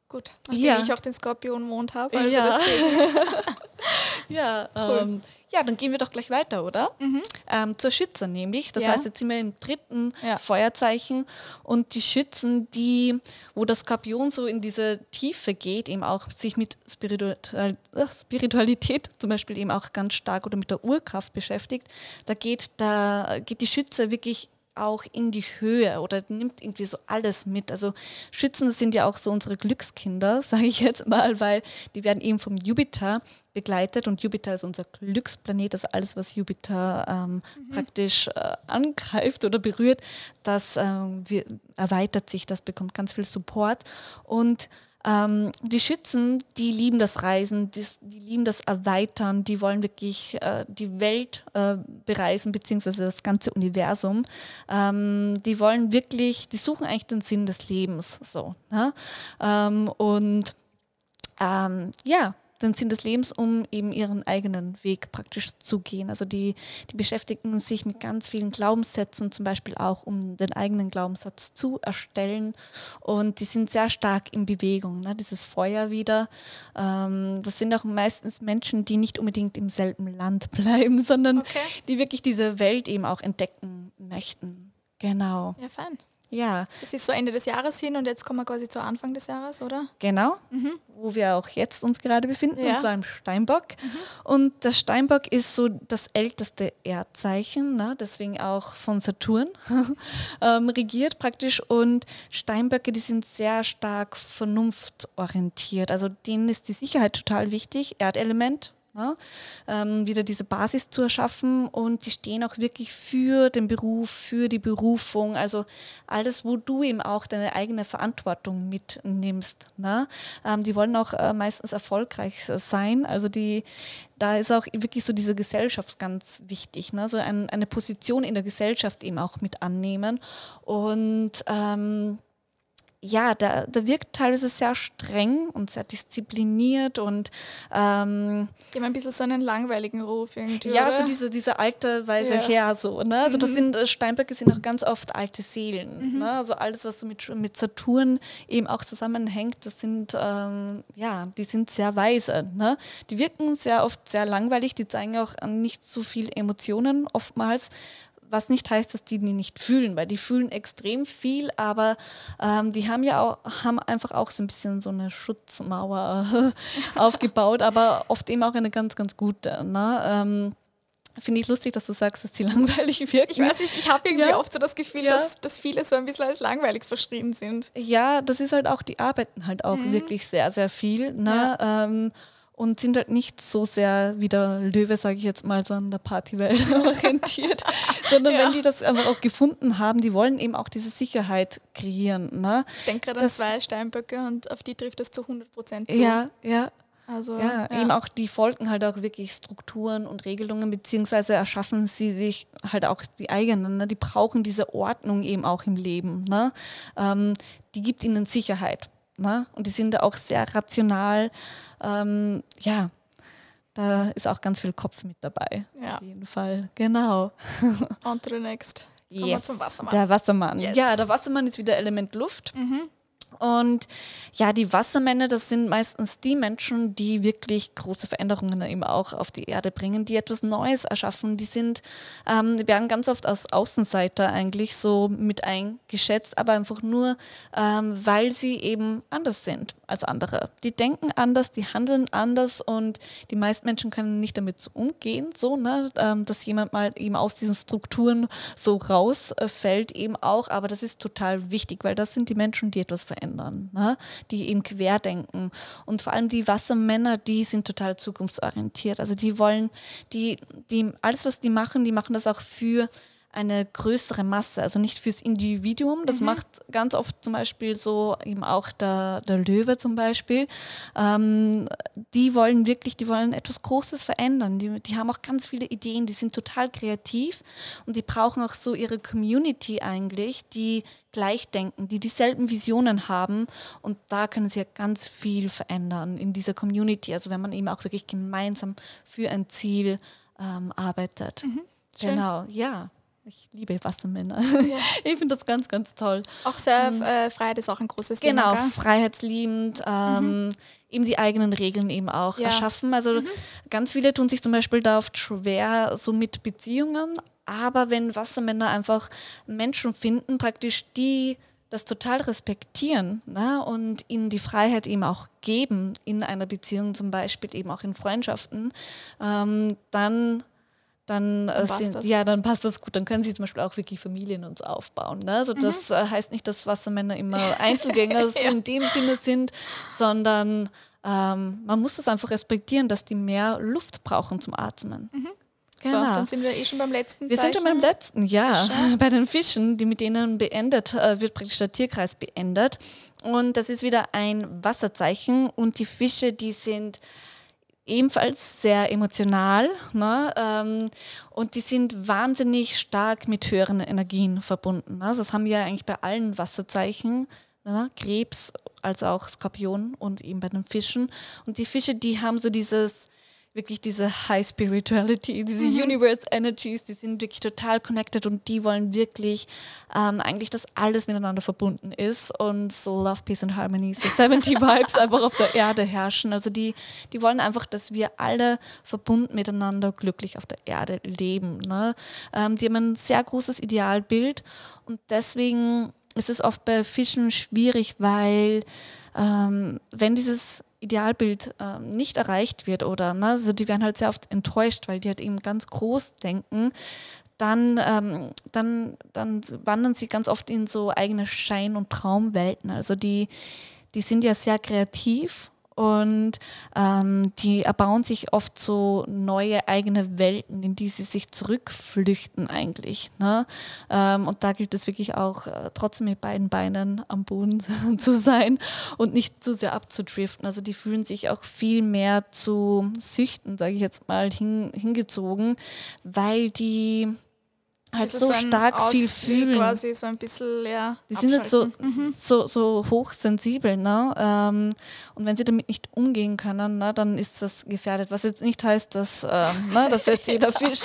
Speaker 3: Gut. Nachdem
Speaker 1: Ja.
Speaker 3: ich auch den Skorpion-Mond habe. Also
Speaker 1: Ja. Ja, ähm, ja, dann gehen wir doch gleich weiter, oder? Ähm, zur Schütze nämlich. Das
Speaker 3: Ja.
Speaker 1: heißt, jetzt sind wir im dritten
Speaker 3: Ja.
Speaker 1: Feuerzeichen und die Schützen, die, wo der Skorpion so in diese Tiefe geht, eben auch sich mit Spiritual äh, Spiritualität zum Beispiel eben auch ganz stark oder mit der Urkraft beschäftigt, da geht, da geht die Schütze wirklich auch in die Höhe oder nimmt irgendwie so alles mit. Also Schützen sind ja auch so unsere Glückskinder, sage ich jetzt mal, weil die werden eben vom Jupiter begleitet und Jupiter ist unser Glücksplanet, also alles, was Jupiter ähm, praktisch äh, angreift oder berührt, das ähm, wir, erweitert sich, das bekommt ganz viel Support und ähm, die Schützen, die lieben das Reisen, die, die lieben das Erweitern, die wollen wirklich äh, die Welt äh, bereisen, beziehungsweise das ganze Universum. Ähm, die wollen wirklich, die suchen eigentlich den Sinn des Lebens. So, ne? ähm, und ähm, ja, den Sinn des Lebens, um eben ihren eigenen Weg praktisch zu gehen. Also die, die beschäftigen sich mit ganz vielen Glaubenssätzen, zum Beispiel auch, um den eigenen Glaubenssatz zu erstellen. Und die sind sehr stark in Bewegung. Ne? Dieses Feuer wieder. Ähm, das sind auch meistens Menschen, die nicht unbedingt im selben Land bleiben, sondern okay. die wirklich diese Welt eben auch entdecken möchten. Genau.
Speaker 3: Ja, fein.
Speaker 1: Ja.
Speaker 3: Es ist so Ende des Jahres hin und jetzt kommen wir quasi zu Anfang des Jahres, oder?
Speaker 1: Genau, mhm. wo wir auch jetzt uns gerade befinden, ja. und zwar im Steinbock. Mhm. Und der Steinbock ist so das älteste Erdzeichen, ne? deswegen auch von Saturn ähm, regiert praktisch. Und Steinböcke, die sind sehr stark vernunftorientiert. Also denen ist die Sicherheit total wichtig, Erdelement, Ne? Ähm, wieder diese Basis zu erschaffen und die stehen auch wirklich für den Beruf, für die Berufung, also alles, wo du eben auch deine eigene Verantwortung mitnimmst. Ne? Ähm, die wollen auch äh, meistens erfolgreich sein, also die, da ist auch wirklich so diese Gesellschaft ganz wichtig, ne? so ein, eine Position in der Gesellschaft eben auch mit annehmen und ähm, ja, da, da wirkt teilweise sehr streng und sehr diszipliniert und ähm,
Speaker 3: Die haben ein bisschen so einen langweiligen Ruf irgendwie.
Speaker 1: Ja,
Speaker 3: oder?
Speaker 1: so diese, diese alte Weise ja. her so. Ne? Also das mhm. sind äh, Steinböcke sind auch ganz oft alte Seelen. Mhm. Ne? Also alles, was so mit, mit Saturn eben auch zusammenhängt, das sind ähm, ja, die sind sehr weise. Ne? Die wirken sehr oft sehr langweilig, die zeigen auch nicht so viel Emotionen oftmals was nicht heißt, dass die die nicht fühlen, weil die fühlen extrem viel, aber ähm, die haben ja auch, haben einfach auch so ein bisschen so eine Schutzmauer aufgebaut, aber oft eben auch eine ganz, ganz gute. Ne? Ähm, Finde ich lustig, dass du sagst, dass die langweilig wirken.
Speaker 3: Ich weiß nicht, ich habe irgendwie ja. oft so das Gefühl, ja. dass, dass viele so ein bisschen als langweilig verschrieben sind.
Speaker 1: Ja, das ist halt auch, die arbeiten halt auch mhm. wirklich sehr, sehr viel. Ne? Ja. Ähm, und sind halt nicht so sehr wie der Löwe, sage ich jetzt mal, so an der Partywelt orientiert, sondern ja. wenn die das einfach auch gefunden haben, die wollen eben auch diese Sicherheit kreieren. Ne?
Speaker 3: Ich denke gerade an zwei Steinböcke und auf die trifft das zu 100 Prozent zu.
Speaker 1: Ja, ja. Also, ja, ja, eben auch die folgen halt auch wirklich Strukturen und Regelungen, beziehungsweise erschaffen sie sich halt auch die eigenen. Ne? Die brauchen diese Ordnung eben auch im Leben. Ne? Ähm, die gibt ihnen Sicherheit. Ne? Und die sind da auch sehr rational. Ähm, ja, da ist auch ganz viel Kopf mit dabei. Ja. Auf jeden Fall, genau.
Speaker 3: On to the next.
Speaker 1: Jetzt yes. zum Wassermann. Der Wassermann. Yes. Ja, der Wassermann ist wieder Element Luft. Mhm. Und ja, die Wassermänner, das sind meistens die Menschen, die wirklich große Veränderungen eben auch auf die Erde bringen, die etwas Neues erschaffen. Die sind, ähm, werden ganz oft als Außenseiter eigentlich so mit eingeschätzt, aber einfach nur, ähm, weil sie eben anders sind als andere. Die denken anders, die handeln anders und die meisten Menschen können nicht damit so umgehen, so, ne, ähm, dass jemand mal eben aus diesen Strukturen so rausfällt eben auch. Aber das ist total wichtig, weil das sind die Menschen, die etwas verändern verändern, ne? die eben querdenken. Und vor allem die Wassermänner, die sind total zukunftsorientiert. Also die wollen, die, die, alles, was die machen, die machen das auch für eine größere Masse, also nicht fürs Individuum. Das mhm. macht ganz oft zum Beispiel so eben auch der, der Löwe zum Beispiel. Ähm, die wollen wirklich, die wollen etwas Großes verändern. Die, die haben auch ganz viele Ideen, die sind total kreativ und die brauchen auch so ihre Community eigentlich, die gleich denken, die dieselben Visionen haben und da können sie ja ganz viel verändern in dieser Community. Also wenn man eben auch wirklich gemeinsam für ein Ziel ähm, arbeitet. Mhm. Genau, ja. Ich liebe Wassermänner. Ja. Ich finde das ganz, ganz toll.
Speaker 3: Auch sehr ähm, äh, Freiheit ist auch ein großes
Speaker 1: genau,
Speaker 3: Thema.
Speaker 1: Genau, freiheitsliebend, ähm, mhm. eben die eigenen Regeln eben auch ja. erschaffen. Also mhm. ganz viele tun sich zum Beispiel da oft schwer so mit Beziehungen, aber wenn Wassermänner einfach Menschen finden, praktisch die das total respektieren ne? und ihnen die Freiheit eben auch geben in einer Beziehung, zum Beispiel eben auch in Freundschaften, ähm, dann dann, äh, sind, ja, dann passt das gut. Dann können sie zum Beispiel auch wirklich Familien uns aufbauen. Ne? Also mhm. das äh, heißt nicht, dass Wassermänner immer Einzelgänger ja. in dem Sinne sind, sondern ähm, man muss das einfach respektieren, dass die mehr Luft brauchen zum Atmen.
Speaker 3: Mhm. Genau. So, dann sind wir eh schon beim letzten
Speaker 1: Wir Zeichen. sind schon beim letzten, ja. Fische. Bei den Fischen, die mit denen beendet, äh, wird praktisch der Tierkreis beendet. Und das ist wieder ein Wasserzeichen. Und die Fische, die sind ebenfalls sehr emotional ne? Ähm, und die sind wahnsinnig stark mit höheren Energien verbunden. Ne? Also das haben wir eigentlich bei allen Wasserzeichen, ne, Krebs als auch Skorpion und eben bei den Fischen. Und die Fische, die haben so dieses wirklich diese High Spirituality, diese mhm. Universe Energies, die sind wirklich total connected und die wollen wirklich ähm, eigentlich, dass alles miteinander verbunden ist und so Love, Peace and Harmony, so 70 Vibes einfach auf der Erde herrschen. Also die, die wollen einfach, dass wir alle verbunden miteinander glücklich auf der Erde leben. Ne? Ähm, die haben ein sehr großes Idealbild und deswegen ist es oft bei Fischen schwierig, weil ähm, wenn dieses Idealbild ähm, nicht erreicht wird oder ne, also die werden halt sehr oft enttäuscht, weil die halt eben ganz groß denken, dann, ähm, dann, dann wandern sie ganz oft in so eigene Schein- und Traumwelten. Also die, die sind ja sehr kreativ und ähm, die erbauen sich oft so neue eigene Welten, in die sie sich zurückflüchten eigentlich. Ne? Ähm, und da gilt es wirklich auch äh, trotzdem mit beiden Beinen am Boden zu sein und nicht zu sehr abzudriften. Also die fühlen sich auch viel mehr zu Süchten, sage ich jetzt mal, hin, hingezogen, weil die halt so, so stark viel fühlen.
Speaker 3: quasi so ein bisschen ja,
Speaker 1: Die sind jetzt so, mhm. so, so hochsensibel, ne? Ähm, und wenn sie damit nicht umgehen können, ne, dann ist das gefährdet. Was jetzt nicht heißt, dass, ähm, ne, dass jetzt jeder Fisch,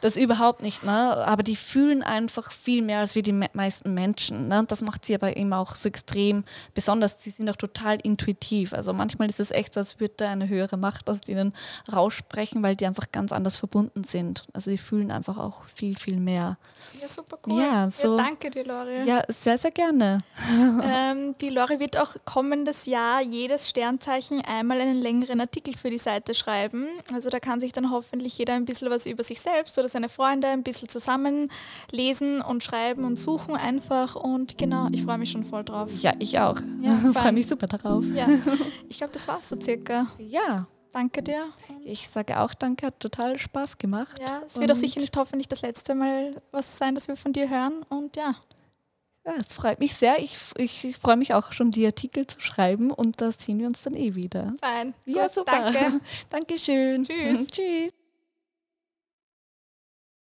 Speaker 1: das überhaupt nicht, ne? Aber die fühlen einfach viel mehr als wir die meisten Menschen. Ne? Und das macht sie aber eben auch so extrem besonders. Sie sind auch total intuitiv. Also manchmal ist es echt so, als würde eine höhere Macht aus denen raussprechen, weil die einfach ganz anders verbunden sind. Also die fühlen einfach auch viel, viel mehr mehr.
Speaker 3: Ja, super cool. Ja, so, ja, danke dir, Lori.
Speaker 1: Ja, sehr, sehr gerne.
Speaker 3: Ähm, die Lori wird auch kommendes Jahr jedes Sternzeichen einmal einen längeren Artikel für die Seite schreiben. Also da kann sich dann hoffentlich jeder ein bisschen was über sich selbst oder seine Freunde ein bisschen zusammenlesen und schreiben und suchen einfach. Und genau, ich freue mich schon voll drauf.
Speaker 1: Ja, ich auch. Ja, freue mich super darauf.
Speaker 3: Ja. Ich glaube, das war's so circa.
Speaker 1: Ja.
Speaker 3: Danke dir.
Speaker 1: Ich sage auch danke, hat total Spaß gemacht.
Speaker 3: Ja, es wird auch sicher nicht hoffentlich das letzte Mal was sein, das wir von dir hören. Und ja.
Speaker 1: Ja, es freut mich sehr. Ich, ich, ich freue mich auch schon, die Artikel zu schreiben und da sehen wir uns dann eh wieder.
Speaker 3: Fein.
Speaker 1: Ja,
Speaker 3: Gut,
Speaker 1: super.
Speaker 3: Danke.
Speaker 1: Dankeschön.
Speaker 3: Tschüss.
Speaker 1: Tschüss.